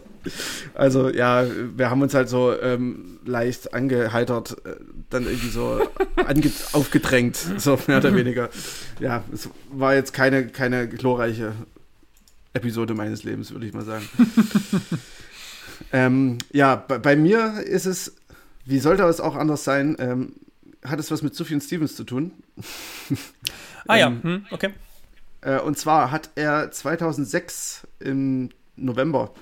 Also ja, wir haben uns halt so ähm, leicht angeheitert, äh, dann irgendwie so aufgedrängt, so mehr oder weniger. Ja, es war jetzt keine, keine glorreiche Episode meines Lebens, würde ich mal sagen. ähm, ja, bei, bei, mir ist es, wie sollte es auch anders sein, ähm, hat es was mit Sufjan Stevens zu tun. <laughs> ah ja, ähm, hm, okay. Äh, und zwar hat er 2006 im November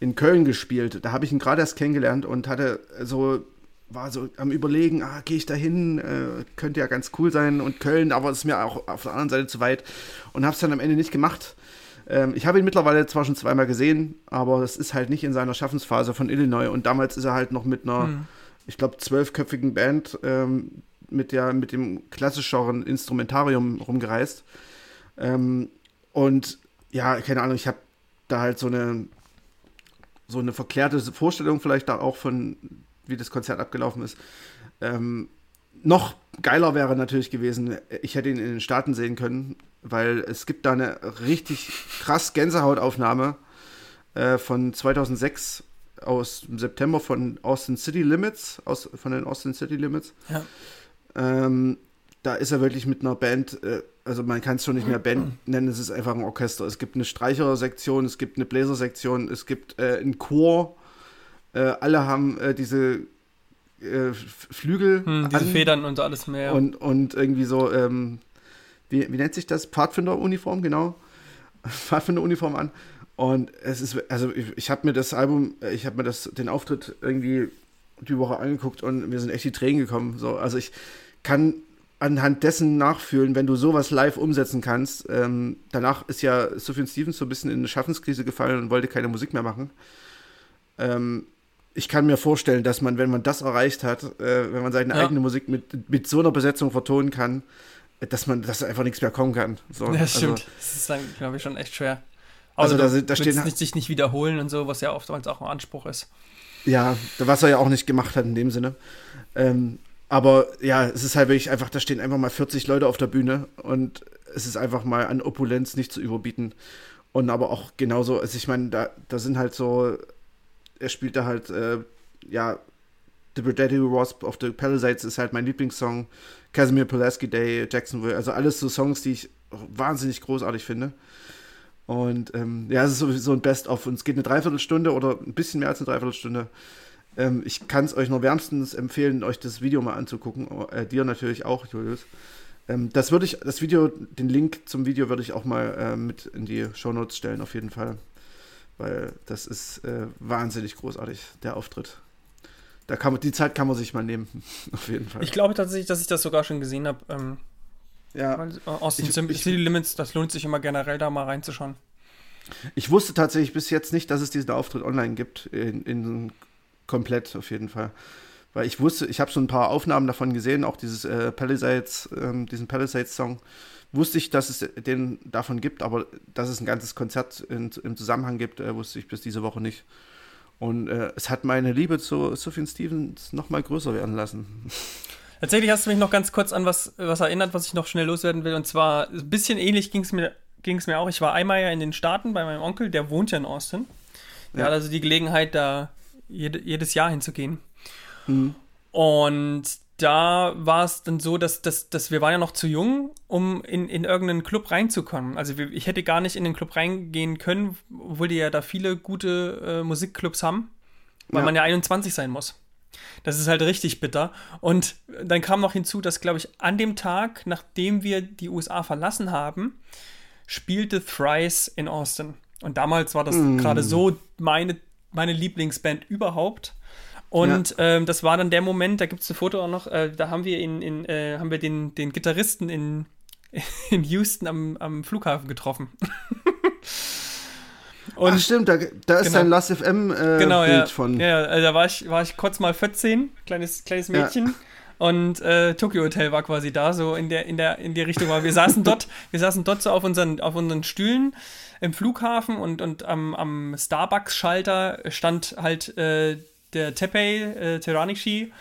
in Köln gespielt. Da habe ich ihn gerade erst kennengelernt und hatte so war so am überlegen, ah, gehe ich da hin, äh, könnte ja ganz cool sein und Köln, aber es ist mir auch auf der anderen Seite zu weit und habe es dann am Ende nicht gemacht. Ähm, ich habe ihn mittlerweile zwar schon zweimal gesehen, aber das ist halt nicht in seiner Schaffensphase von Illinois. Und damals ist er halt noch mit einer, hm. Ich glaube, zwölfköpfigen Band ähm, mit, der, mit dem klassischeren Instrumentarium rumgereist. Ähm, und ja, keine Ahnung, ich habe da halt so eine, so eine verklärte Vorstellung vielleicht da auch von, wie das Konzert abgelaufen ist. Ähm, noch geiler wäre natürlich gewesen, ich hätte ihn in den Staaten sehen können, weil es gibt da eine richtig krass Gänsehautaufnahme äh, von 2006 aus dem September von Austin City Limits, aus, von den Austin City Limits. Ja. Ähm, da ist er wirklich mit einer Band, äh, also man kann es schon nicht mehr Band nennen, es ist einfach ein Orchester. Es gibt eine Streichersektion, es gibt eine Bläsersektion, es gibt äh, einen Chor. Äh, alle haben äh, diese äh, Flügel. Hm, diese Federn und alles mehr. Und, und irgendwie so, ähm, wie, wie nennt sich das? Pfadfinder-Uniform, genau. <laughs> Pfadfinder-Uniform an. Und es ist, also ich, ich habe mir das Album, äh, ich habe mir das, den Auftritt irgendwie die Woche angeguckt und mir sind echt die Tränen gekommen. So, also ich kann anhand dessen nachfühlen, wenn du sowas live umsetzen kannst. Ähm, danach ist ja Sophie Stevens so ein bisschen in eine Schaffenskrise gefallen und wollte keine Musik mehr machen. Ähm, ich kann mir vorstellen, dass man, wenn man das erreicht hat, äh, wenn man seine ja. eigene Musik mit, mit so einer Besetzung vertonen kann, dass man, dass einfach nichts mehr kommen kann. So, ja, stimmt. Also, das ist dann, glaube ich, schon echt schwer. Also, also da, da stehen nicht, sich nicht wiederholen und so, was ja oftmals auch ein Anspruch ist. Ja, was er ja auch nicht gemacht hat in dem Sinne. Ähm, aber ja, es ist halt wirklich einfach, da stehen einfach mal 40 Leute auf der Bühne und es ist einfach mal an Opulenz nicht zu überbieten. Und aber auch genauso, also ich meine, da, da sind halt so, er spielt da halt, äh, ja, The Daddy Wasp of the Palisades ist halt mein Lieblingssong. Casimir Pulaski Day, Jacksonville, also alles so Songs, die ich wahnsinnig großartig finde. Und ähm, ja, es ist sowieso ein Best-of und es geht eine Dreiviertelstunde oder ein bisschen mehr als eine Dreiviertelstunde. Ähm, ich kann es euch nur wärmstens empfehlen, euch das Video mal anzugucken. Äh, dir natürlich auch, Julius. Ähm, das würde ich, das Video, den Link zum Video würde ich auch mal äh, mit in die Shownotes stellen, auf jeden Fall. Weil das ist äh, wahnsinnig großartig, der Auftritt. Da kann man, die Zeit kann man sich mal nehmen, <laughs> auf jeden Fall. Ich glaube tatsächlich, dass ich das sogar schon gesehen habe. Ja. Austin ich, City Limits, das lohnt sich immer generell da mal reinzuschauen. Ich wusste tatsächlich bis jetzt nicht, dass es diesen Auftritt online gibt, in, in komplett auf jeden Fall. Weil ich wusste, ich habe schon ein paar Aufnahmen davon gesehen, auch dieses äh, Palisades, ähm, diesen Palisades-Song. Wusste ich, dass es den davon gibt, aber dass es ein ganzes Konzert in, im Zusammenhang gibt, äh, wusste ich bis diese Woche nicht. Und äh, es hat meine Liebe zu Sophie Stevens noch mal größer werden lassen. Tatsächlich hast du mich noch ganz kurz an was, was erinnert, was ich noch schnell loswerden will. Und zwar, ein bisschen ähnlich ging es mir, ging's mir auch. Ich war einmal ja in den Staaten bei meinem Onkel, der wohnt ja in Austin. Der ja. hat also die Gelegenheit, da jede, jedes Jahr hinzugehen. Mhm. Und da war es dann so, dass, dass, dass wir waren ja noch zu jung, um in, in irgendeinen Club reinzukommen. Also wir, ich hätte gar nicht in den Club reingehen können, obwohl die ja da viele gute äh, Musikclubs haben, weil ja. man ja 21 sein muss. Das ist halt richtig bitter. Und dann kam noch hinzu, dass, glaube ich, an dem Tag, nachdem wir die USA verlassen haben, spielte Thrice in Austin. Und damals war das mm. gerade so meine meine Lieblingsband überhaupt. Und ja. ähm, das war dann der Moment, da gibt es ein Foto auch noch, äh, da haben wir in, in äh, haben wir den, den Gitarristen in, <laughs> in Houston am, am Flughafen getroffen. <laughs> Und, Ach stimmt, da, da ist genau. ein Last FM äh, genau, Bild ja. von. Ja, also da war ich, war ich kurz mal 14, kleines, kleines Mädchen. Ja. Und äh, Tokyo Hotel war quasi da, so in der, in der, in die Richtung. Wir saßen dort, <laughs> wir saßen dort so auf unseren, auf unseren Stühlen im Flughafen und, und am, am Starbucks-Schalter stand halt äh, der Teppei äh, Teranishi.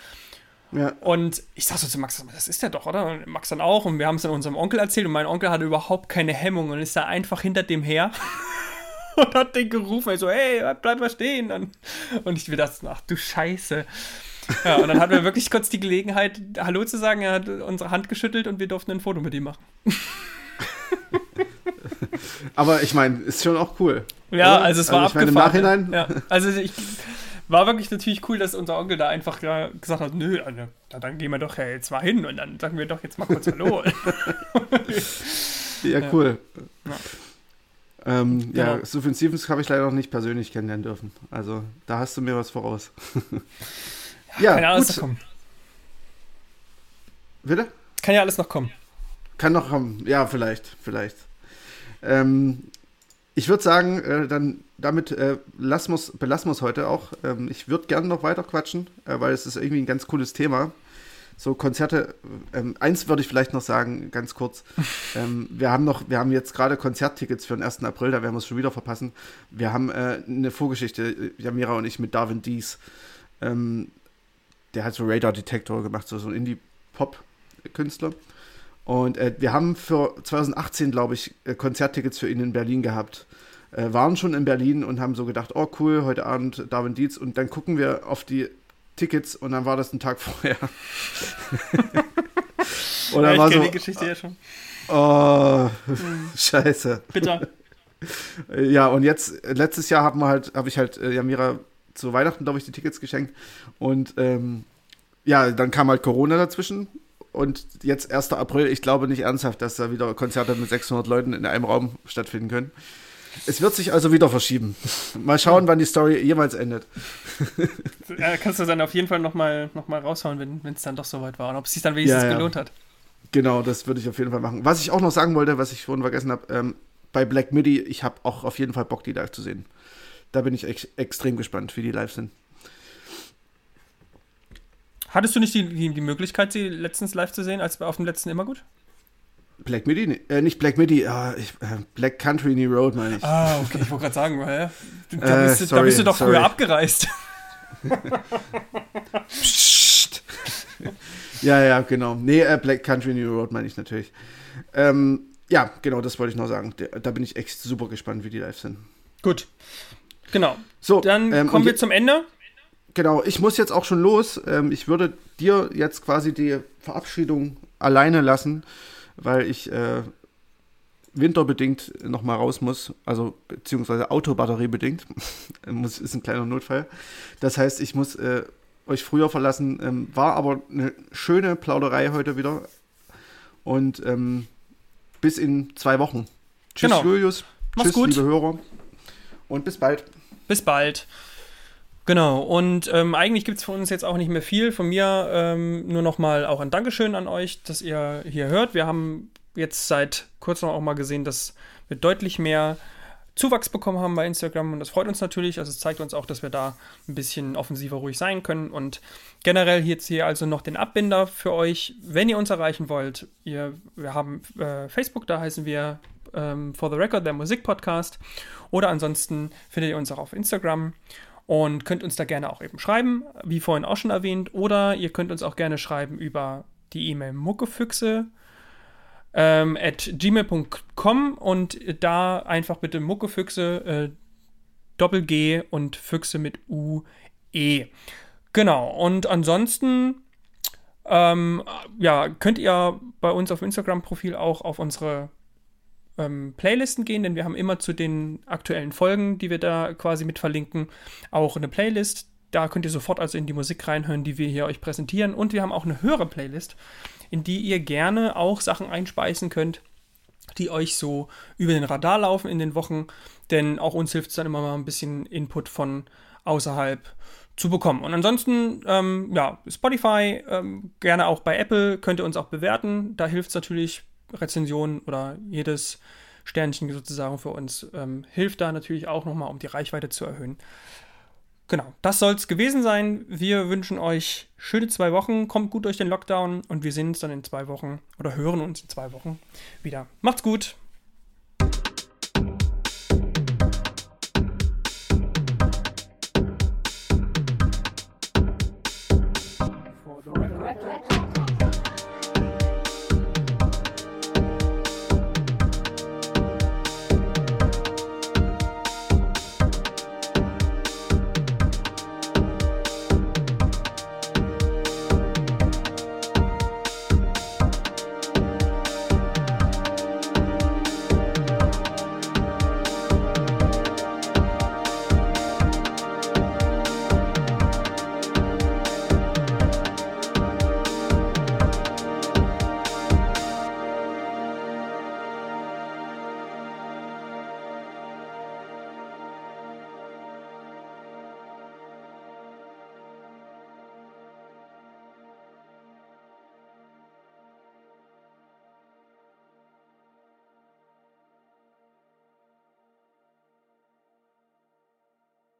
Ja. Und ich sag so zu Max, das ist der doch, oder? Und Max dann auch. Und wir haben es dann unserem Onkel erzählt und mein Onkel hatte überhaupt keine Hemmung und ist da einfach hinter dem her <laughs> <laughs> und hat den gerufen. Ich so, hey, bleib mal stehen. Und, und ich mir dachte, ach du Scheiße. Ja, und dann hatten wir wirklich kurz die Gelegenheit, Hallo zu sagen. Er hat unsere Hand geschüttelt und wir durften ein Foto mit ihm machen. <laughs> Aber ich meine, ist schon auch cool. Ja, oder? also es war also ich abgefahren. Meine, Im Nachhinein. Ja, also ich war wirklich natürlich cool, dass unser Onkel da einfach gesagt hat, nö, dann gehen wir doch ja jetzt mal hin und dann sagen wir doch jetzt mal kurz Hallo. <laughs> ja, cool. Ja. Ähm, genau. Ja, Sufjan Stevens habe ich leider noch nicht persönlich kennenlernen dürfen. Also da hast du mir was voraus. <laughs> ja, kann ja alles noch kommen. Bitte? Kann ja alles noch kommen. Kann noch kommen, ja, vielleicht, vielleicht. Ähm, ich würde sagen, äh, dann damit äh, belassen wir es heute auch. Ähm, ich würde gerne noch weiter quatschen, äh, weil es ist irgendwie ein ganz cooles Thema. So Konzerte. Ähm, eins würde ich vielleicht noch sagen, ganz kurz. <laughs> ähm, wir haben noch, wir haben jetzt gerade Konzerttickets für den 1. April, da werden wir es schon wieder verpassen. Wir haben äh, eine Vorgeschichte, Jamira und ich mit Darwin Dees. Ähm, der hat so Radar Detector gemacht, so, so ein Indie-Pop-Künstler. Und äh, wir haben für 2018, glaube ich, äh, Konzerttickets für ihn in Berlin gehabt. Äh, waren schon in Berlin und haben so gedacht, oh cool, heute Abend Darwin Dietz. Und dann gucken wir auf die Tickets und dann war das ein Tag vorher. <laughs> dann ja, ich war so, die Geschichte ja schon. Oh, hm. <laughs> scheiße. Bitter. Ja, und jetzt, letztes Jahr haben wir halt, habe ich halt äh, Jamira zu Weihnachten, glaube ich, die Tickets geschenkt. Und ähm, ja, dann kam halt Corona dazwischen. Und jetzt 1. April, ich glaube nicht ernsthaft, dass da wieder Konzerte mit 600 Leuten in einem Raum stattfinden können. Es wird sich also wieder verschieben. Mal schauen, wann die Story jemals endet. Ja, kannst du dann auf jeden Fall nochmal noch mal raushauen, wenn es dann doch soweit war und ob es sich dann wenigstens ja, ja. gelohnt hat. Genau, das würde ich auf jeden Fall machen. Was ich auch noch sagen wollte, was ich vorhin vergessen habe, ähm, bei Black Midi, ich habe auch auf jeden Fall Bock, die live zu sehen. Da bin ich ex extrem gespannt, wie die live sind. Hattest du nicht die, die, die Möglichkeit, sie letztens live zu sehen, als auf dem letzten immer gut? Black Midi? Äh, nicht Black Midi, äh, ich, äh, Black Country New Road, meine ich. Ah, okay, ich wollte gerade sagen, hä? Da, bist, äh, sorry, da bist du doch sorry. früher abgereist. <laughs> Psst. ja, ja, genau. Nee, äh, Black Country New Road meine ich natürlich. Ähm, ja, genau, das wollte ich noch sagen. Da bin ich echt super gespannt, wie die live sind. Gut. Genau. So, dann ähm, kommen wir zum Ende. Genau, ich muss jetzt auch schon los. Ähm, ich würde dir jetzt quasi die Verabschiedung alleine lassen weil ich äh, winterbedingt nochmal raus muss, also beziehungsweise autobatteriebedingt. <laughs> muss, ist ein kleiner Notfall. Das heißt, ich muss äh, euch früher verlassen. Ähm, war aber eine schöne Plauderei heute wieder. Und ähm, bis in zwei Wochen. Tschüss, genau. Julius. Mach's Tschüss, gut. liebe Hörer. Und bis bald. Bis bald. Genau, und ähm, eigentlich gibt es von uns jetzt auch nicht mehr viel. Von mir ähm, nur nochmal auch ein Dankeschön an euch, dass ihr hier hört. Wir haben jetzt seit kurzem auch mal gesehen, dass wir deutlich mehr Zuwachs bekommen haben bei Instagram und das freut uns natürlich. Also es zeigt uns auch, dass wir da ein bisschen offensiver ruhig sein können und generell jetzt hier also noch den Abbinder für euch, wenn ihr uns erreichen wollt. Ihr, wir haben äh, Facebook, da heißen wir ähm, For the Record, der Musikpodcast oder ansonsten findet ihr uns auch auf Instagram und könnt uns da gerne auch eben schreiben, wie vorhin auch schon erwähnt, oder ihr könnt uns auch gerne schreiben über die E-Mail muckefüchse ähm, at gmail.com und da einfach bitte muckefüchse äh, Doppel G und Füchse mit U E. Genau. Und ansonsten ähm, ja, könnt ihr bei uns auf Instagram-Profil auch auf unsere ähm, Playlisten gehen, denn wir haben immer zu den aktuellen Folgen, die wir da quasi mit verlinken, auch eine Playlist. Da könnt ihr sofort also in die Musik reinhören, die wir hier euch präsentieren. Und wir haben auch eine höhere Playlist, in die ihr gerne auch Sachen einspeisen könnt, die euch so über den Radar laufen in den Wochen. Denn auch uns hilft es dann immer mal ein bisschen Input von außerhalb zu bekommen. Und ansonsten, ähm, ja, Spotify, ähm, gerne auch bei Apple, könnt ihr uns auch bewerten. Da hilft es natürlich Rezension oder jedes Sternchen sozusagen für uns ähm, hilft da natürlich auch nochmal, um die Reichweite zu erhöhen. Genau, das soll es gewesen sein. Wir wünschen euch schöne zwei Wochen, kommt gut durch den Lockdown und wir sehen uns dann in zwei Wochen oder hören uns in zwei Wochen wieder. Macht's gut!